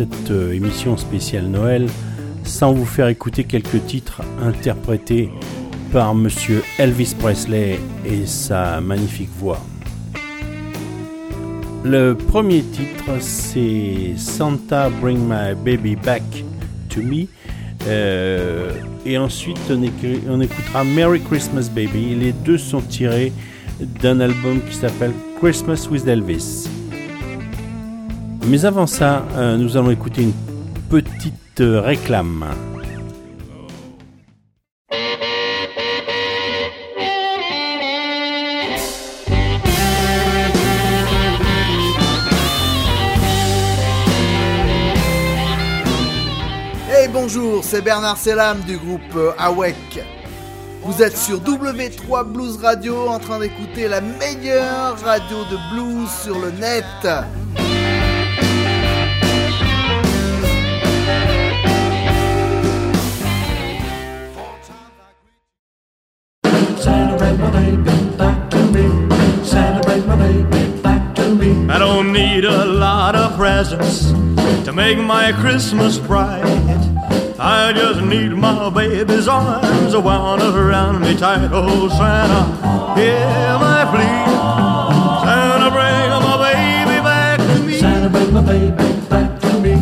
Cette euh, émission spéciale Noël sans vous faire écouter quelques titres interprétés par monsieur Elvis Presley et sa magnifique voix. Le premier titre c'est Santa Bring My Baby Back to Me. Euh, et ensuite on, écoutera Merry Christmas Baby. Les deux sont tirés d'un album qui s'appelle Christmas with Elvis. Mais avant ça, euh, nous allons écouter une petite euh, réclame. Bonjour, c'est Bernard Selam du groupe euh, AWEC. Vous êtes sur W3 Blues Radio en train d'écouter la meilleure radio de blues sur le net. Christmas bright. I just need my baby's arms wound around me tight. Oh, Santa, hear my plea. Santa, bring my baby back to me. Santa, bring my baby back to me.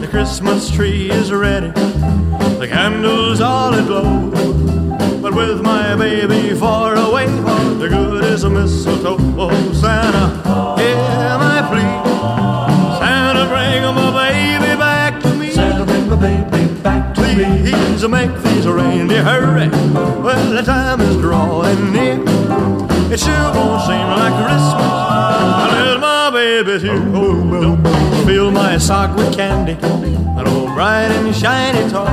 The Christmas tree is ready. The candles all aglow. But with my baby far away, the good is a mistletoe. Oh, Santa, hear my plea. Santa, bring my baby Please make these reindeer hurry. Well, the time is drawing near. It sure won't seem like Christmas unless my baby's here. Oh, don't fill my sock with candy, an old bright and shiny toy.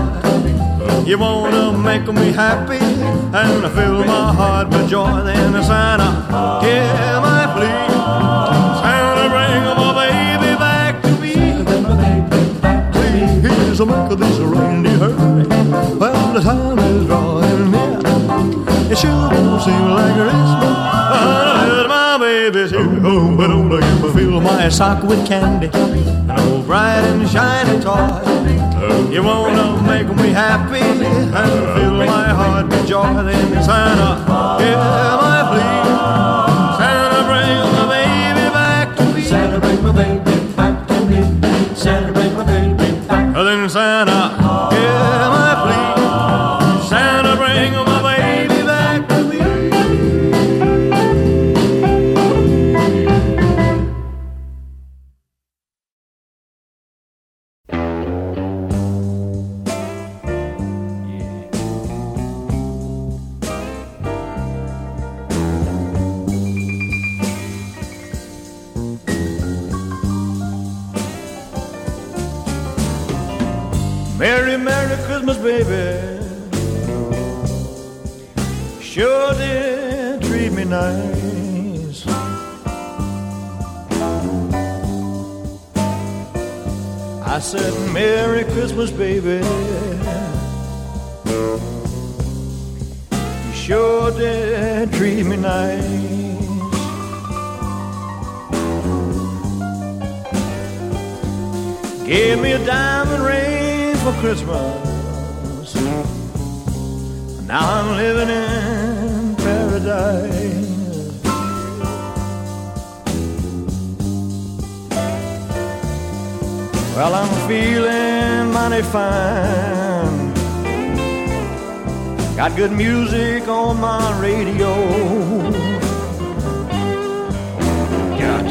You wanna make me happy and fill my heart with joy. Then Santa, hear my plea. Santa, bring my baby back to me. Please make this reindeer Oh, but don't you fill my sock with candy, an old bright and shiny toy. You wanna make me happy and fill my heart with joy. Then Santa, hear my plea. Santa, bring my baby back to me. Santa, bring my baby back to me. Santa, bring my baby back. Then Santa, good music on my radio. Got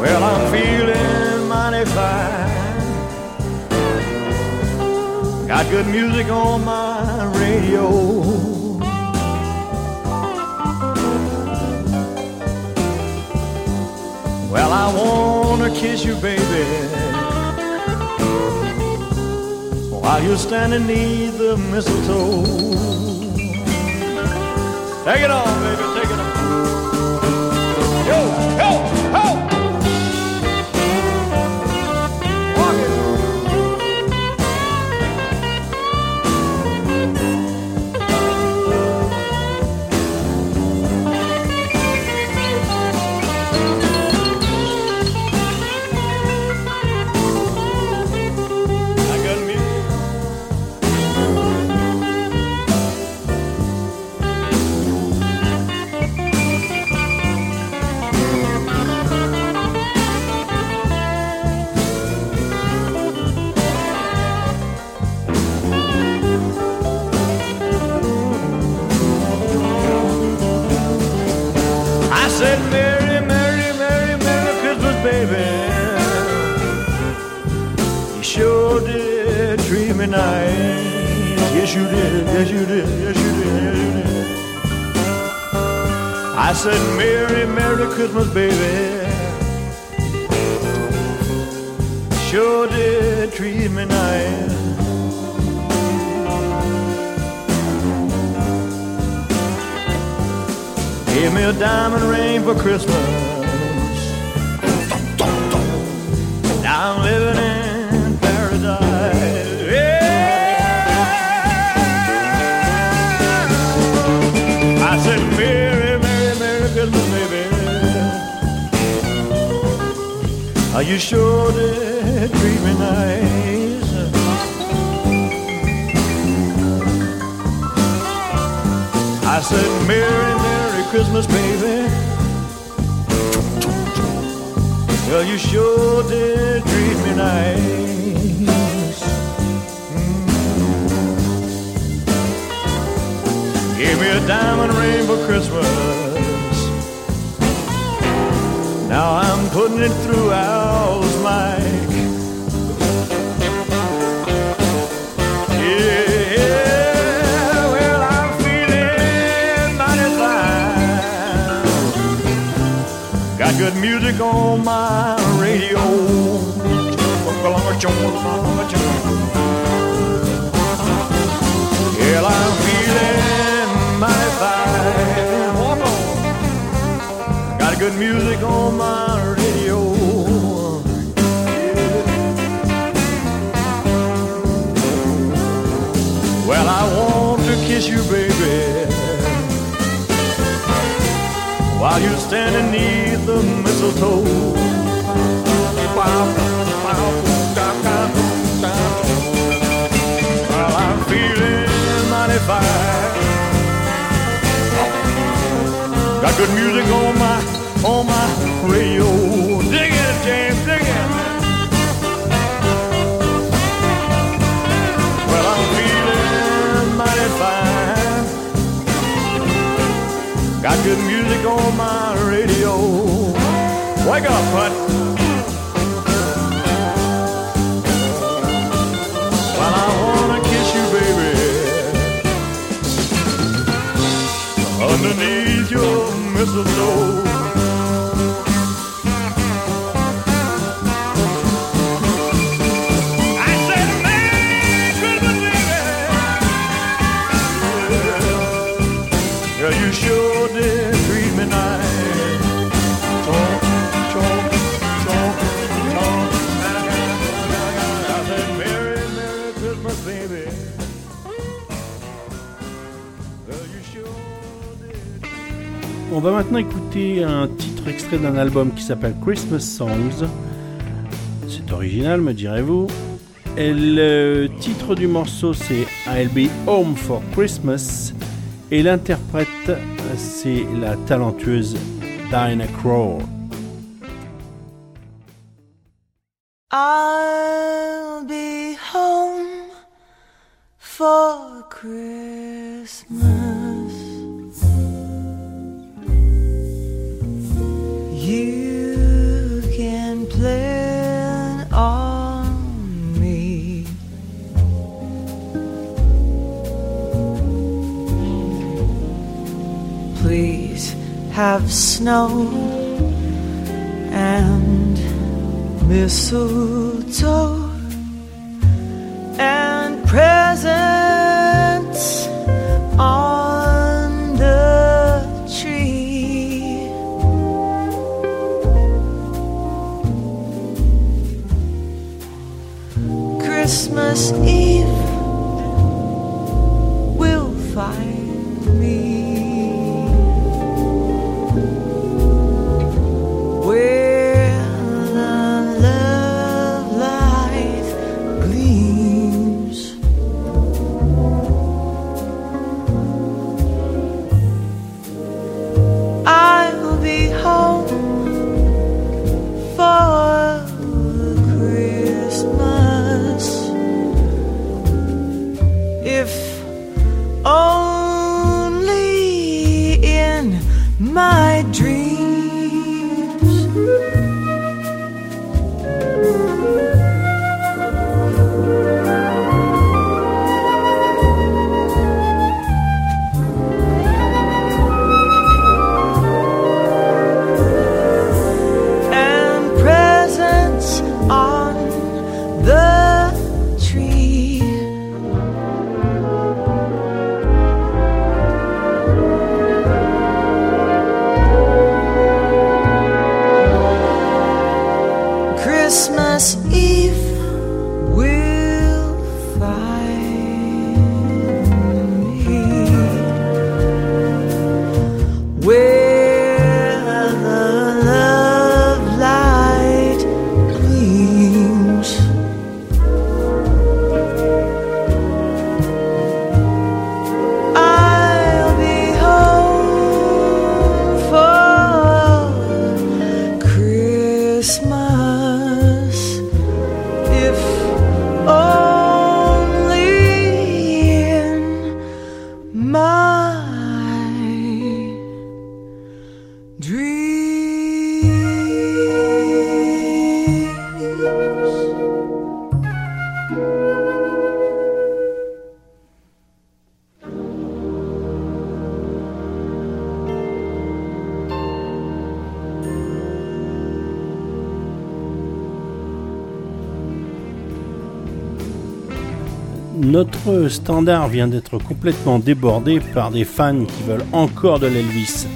Well, I'm feeling mighty fine. Got good music on my radio. Well, I wanna kiss you, baby. While you're standing neath the mistletoe. Take it on, baby, said, Merry, Merry Christmas, baby. Sure did treat me nice. Gave me a diamond ring for Christmas. Oh, you sure did treat me nice. I said, Merry, Merry Christmas, baby. Well, you sure did treat me nice. Mm. Gave me a diamond ring for Christmas. Now I'm putting it through Al's mic. Yeah, well, I'm feeling mighty fine. Got good music on my radio. Yeah, I'm feeling good music on my radio. Well, I want to kiss you, baby, while you're standing neath the mistletoe. Well, I'm feeling mighty fine. Got good music on my on my radio. Dig it, James, dig it. Well, I'm feeling mighty fine. Got good music on my radio. Wake up, Put. Well, I wanna kiss you, baby, underneath your mistletoe. On va maintenant écouter un titre extrait d'un album qui s'appelle Christmas Songs. C'est original, me direz-vous. Le titre du morceau, c'est I'll Be Home for Christmas. Et l'interprète, c'est la talentueuse Diana Krall. Snow and mistletoe Notre standard vient d'être complètement débordé par des fans qui veulent encore de l'Elvis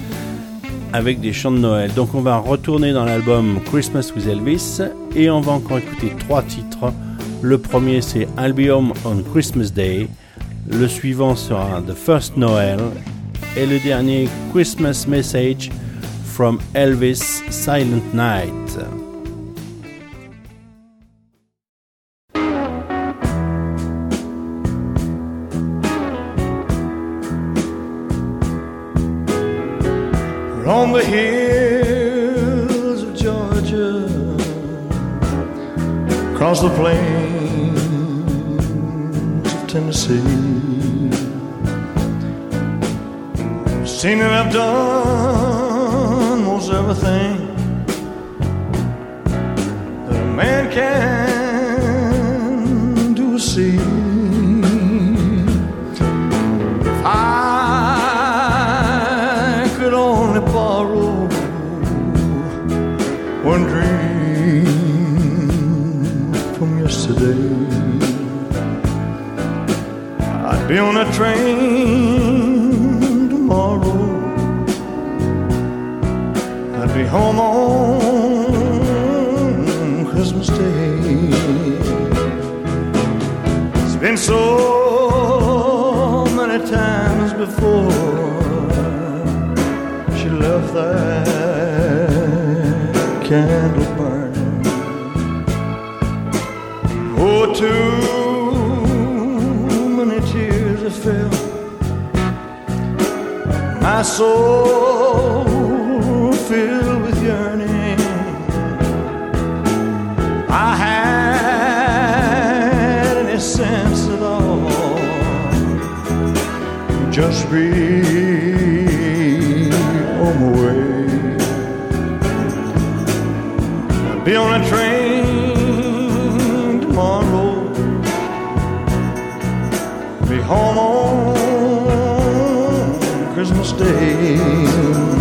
avec des chants de Noël. Donc on va retourner dans l'album Christmas with Elvis et on va encore écouter trois titres. Le premier c'est I'll Be Home on Christmas Day. Le suivant sera The First Noel et le dernier Christmas Message from Elvis Silent Night. I had any sense at all. Just be on my way. Be on a train tomorrow. Be home on Christmas Day.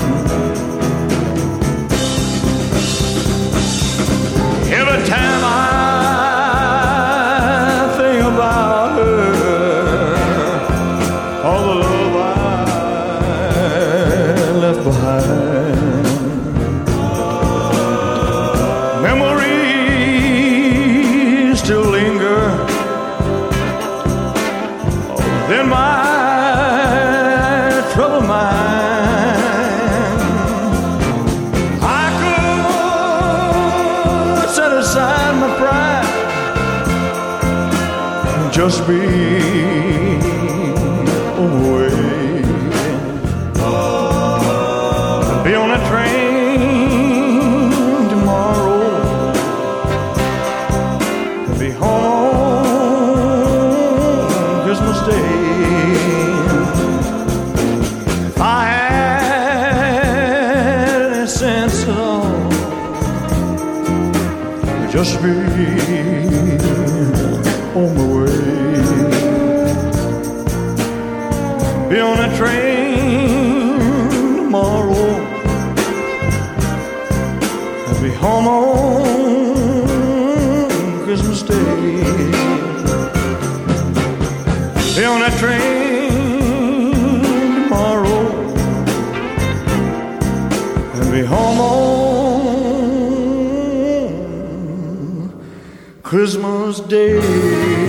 Christmas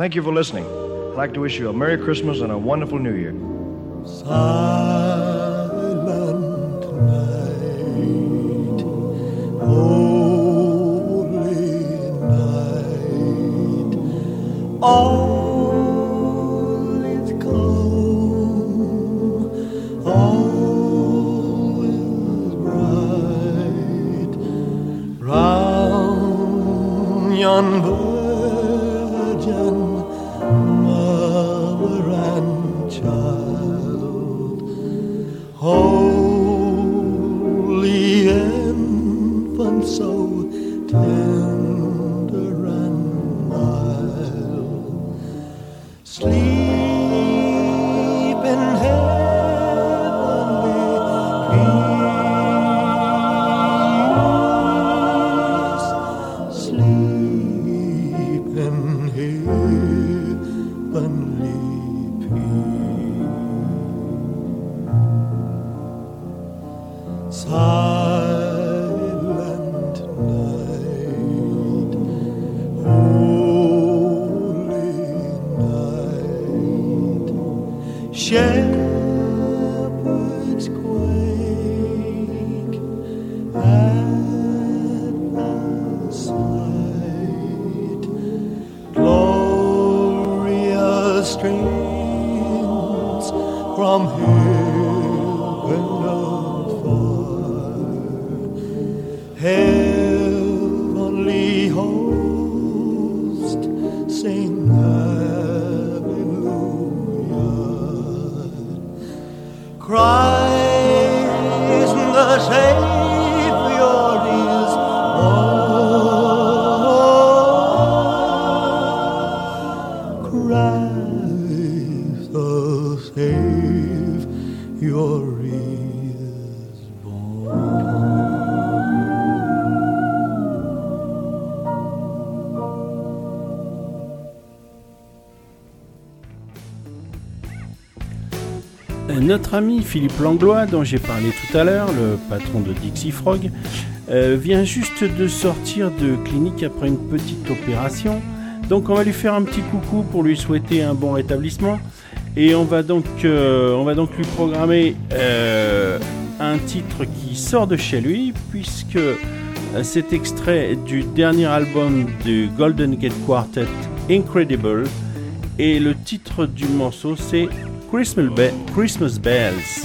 Thank you for listening. I'd like to wish you a Merry Christmas and a wonderful New Year. Silent night, holy night, ami Philippe Langlois, dont j'ai parlé tout à l'heure, le patron de Dixie Frog, euh, vient juste de sortir de clinique après une petite opération. Donc on va lui faire un petit coucou pour lui souhaiter un bon rétablissement. Et on va donc, euh, on va donc lui programmer euh, un titre qui sort de chez lui, puisque c'est extrait du dernier album du Golden Gate Quartet, Incredible. Et le titre du morceau c'est Christmas, Be- Christmas Bells.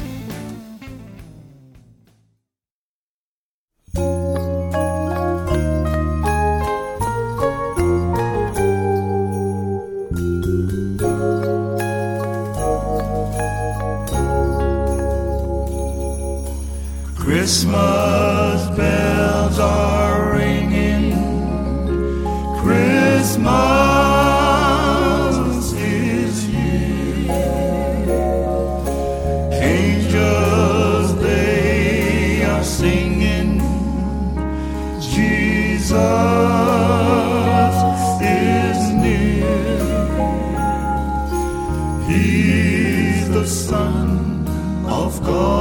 Of God,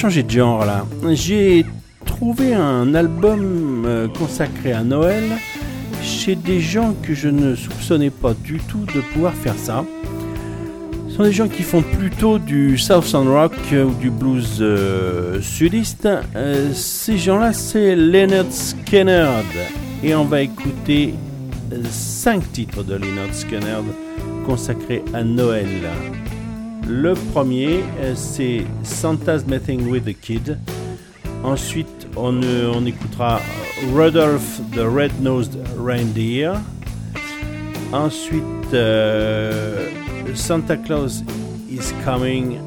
changer de genre là. J'ai trouvé un album euh, consacré à Noël chez des gens que je ne soupçonnais pas du tout de pouvoir faire ça. Ce sont des gens qui font plutôt du Southern Rock euh, ou du blues euh, sudiste. Ces gens-là, c'est Leonard Skinner. Et on va écouter 5 titres de Leonard Skinner consacrés à Noël. Le premier, euh, c'est Santa's Messing with the Kid. Ensuite, on, euh, on écoutera Rudolph the Red-Nosed Reindeer. Ensuite, euh, Santa Claus is Coming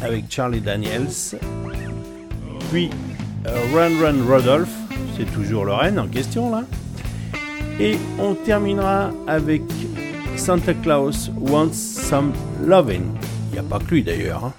avec Charlie Daniels. Puis Run Run Rudolph, c'est toujours le reine en question là. Et on terminera avec Santa Claus Wants Some Loving. Il n'y a pas que lui d'ailleurs. hein.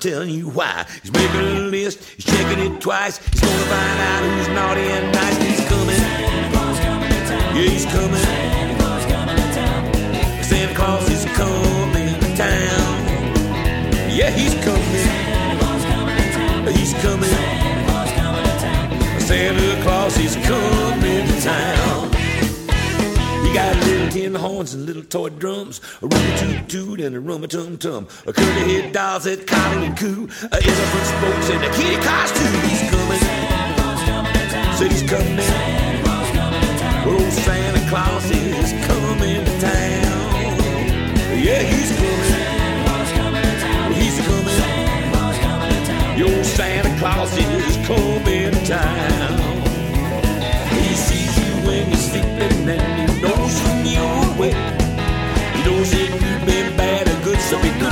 Telling you why. He's making a list, he's checking it twice. He's gonna find out who's naughty and nice. He's coming. Yeah, he's coming. Toy drums, a rummy toot toot and a rummy tum tum, a curly head dolls that collie and coo, a elephant spokes and a kitty costume. He's coming. Said he's coming. Oh, Santa Claus is coming to town. Yeah, he's coming. He's coming. Your Santa Claus is coming to town. He sees you when you're sleeping and he knows when you're awake. Knows if you've been bad or good, so be good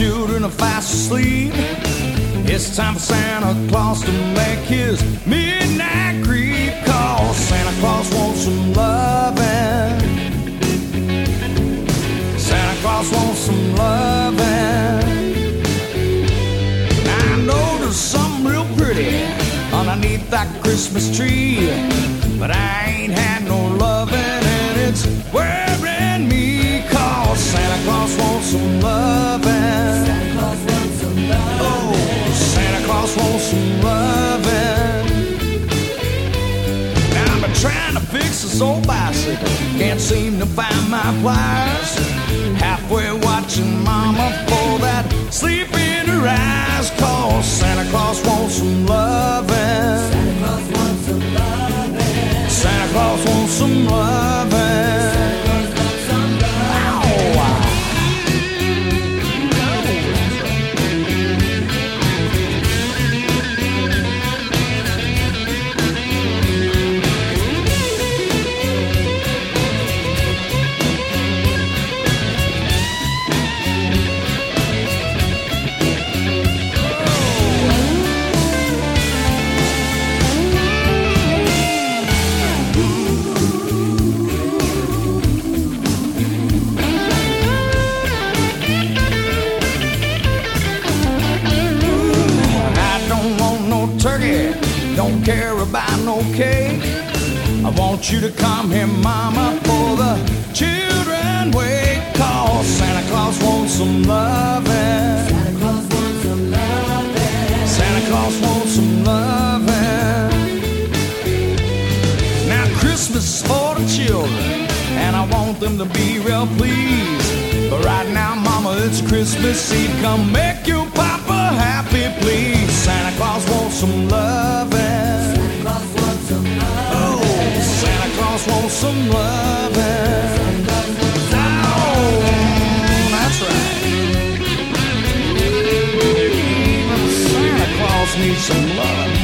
children are fast asleep. It's time for Santa Claus to make his midnight creep. Santa Claus wants some loving. Santa Claus wants some loving. I know there's something real pretty underneath that Christmas tree, old bicycle, can't seem to find my pliers. Halfway watching Mama for that sleep in her eyes. Cause Santa Claus wants some loving. Santa Claus wants some loving. Santa Claus wants some loving. Want you to come here, mama, for the children wait. Cause Santa Claus wants some loving. Santa Claus wants some loving. Santa Claus wants some loving. Now Christmas is for the children, and I want them to be real pleased. But right now, mama, it's Christmas Eve. Come make your papa happy, please. Santa Claus wants some loving. Some loving. That's right. Even Santa Claus needs some love.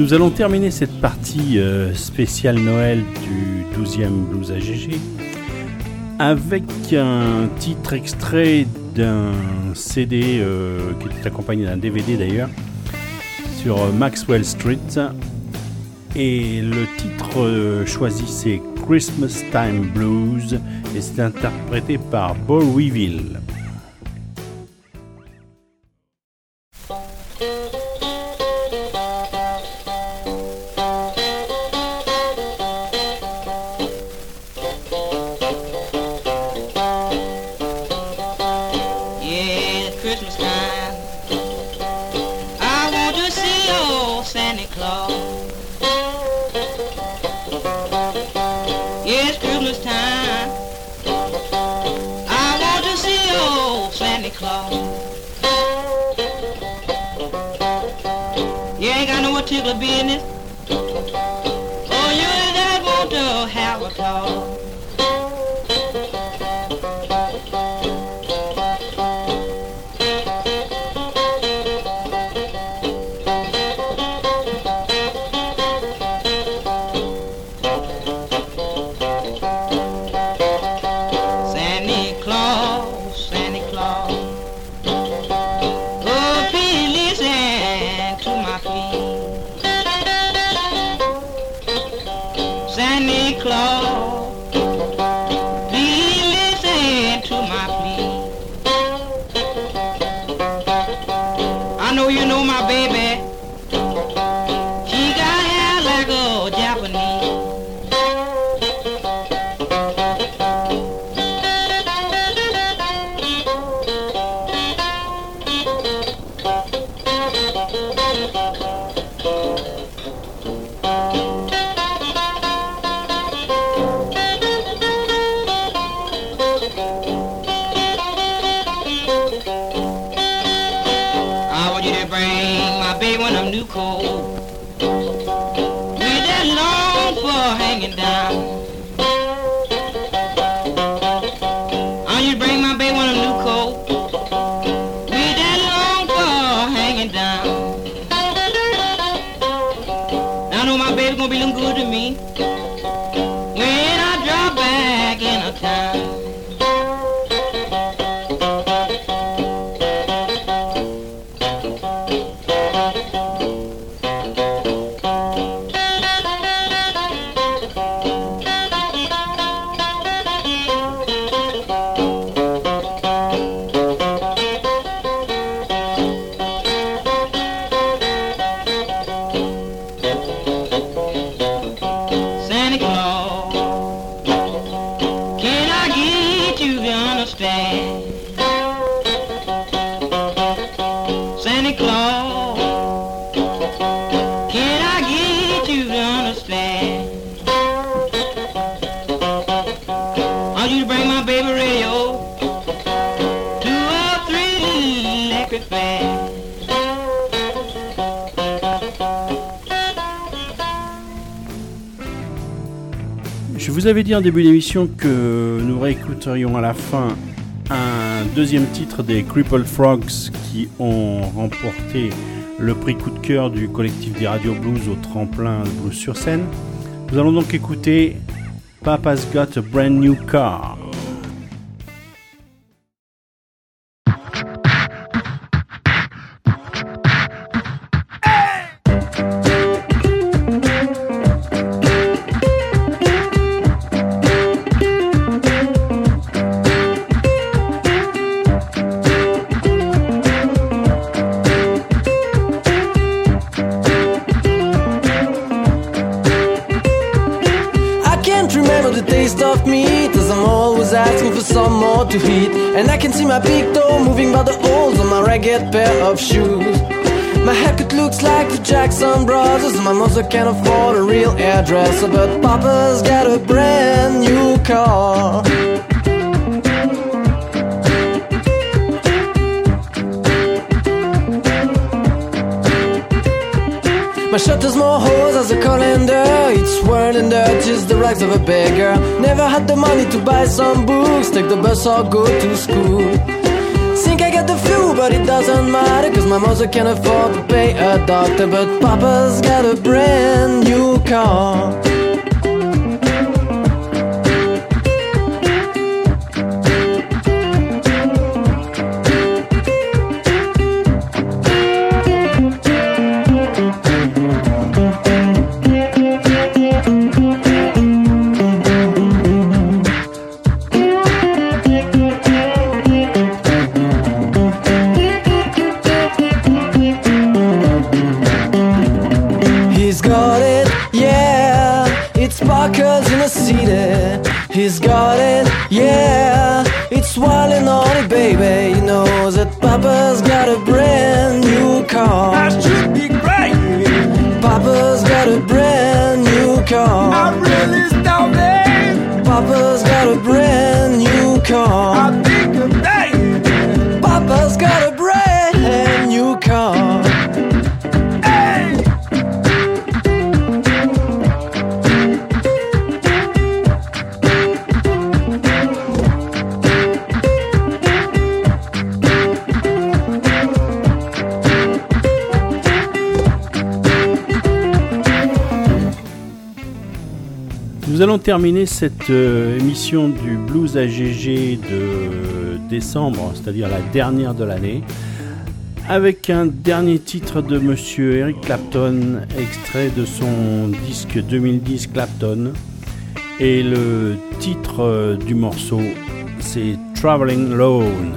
Nous allons terminer cette partie euh, spéciale Noël du 12e Blues AGG avec un titre extrait d'un CD euh, qui était accompagné d'un DVD d'ailleurs sur euh, Maxwell Street et le titre choisi c'est Christmas Time Blues et c'est interprété par Paul Weevil. Début d'émission que nous réécouterions à la fin un deuxième titre des Crippled Frogs qui ont remporté le prix coup de cœur du collectif des Radio Blues au tremplin Blues sur scène. Nous allons donc écouter Papa's Got a Brand New Car. Mother can't afford a real hairdresser But Papa's got a brand new car My shirt has more holes as a calendar. It's worn and dirty as the rags of a beggar. Never had the money to buy some books, take the bus or go to school. But it doesn't matter, cause my mother can't afford to pay a doctor. But Papa's got a brand new car. Cette euh, émission du Blues AGG de décembre, c'est-à-dire la dernière de l'année, avec un dernier titre de Monsieur Eric Clapton, extrait de son disque 2010 Clapton. Et le titre euh, du morceau, c'est Traveling Lone.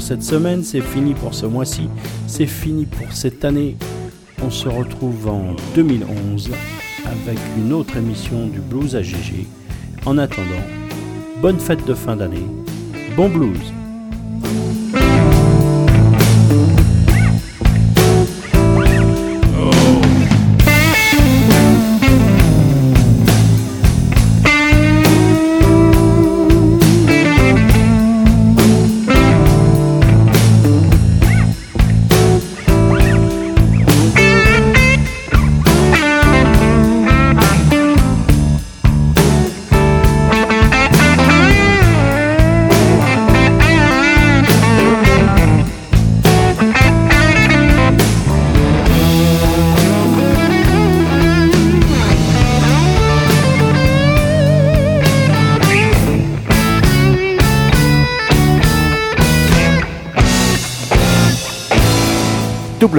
cette semaine, c'est fini pour ce mois-ci, c'est fini pour cette année. On se retrouve en 2011 avec une autre émission du Blues à GG. En attendant, bonne fête de fin d'année, bon blues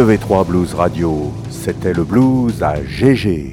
W3 Blues Radio, c'était le blues à GG.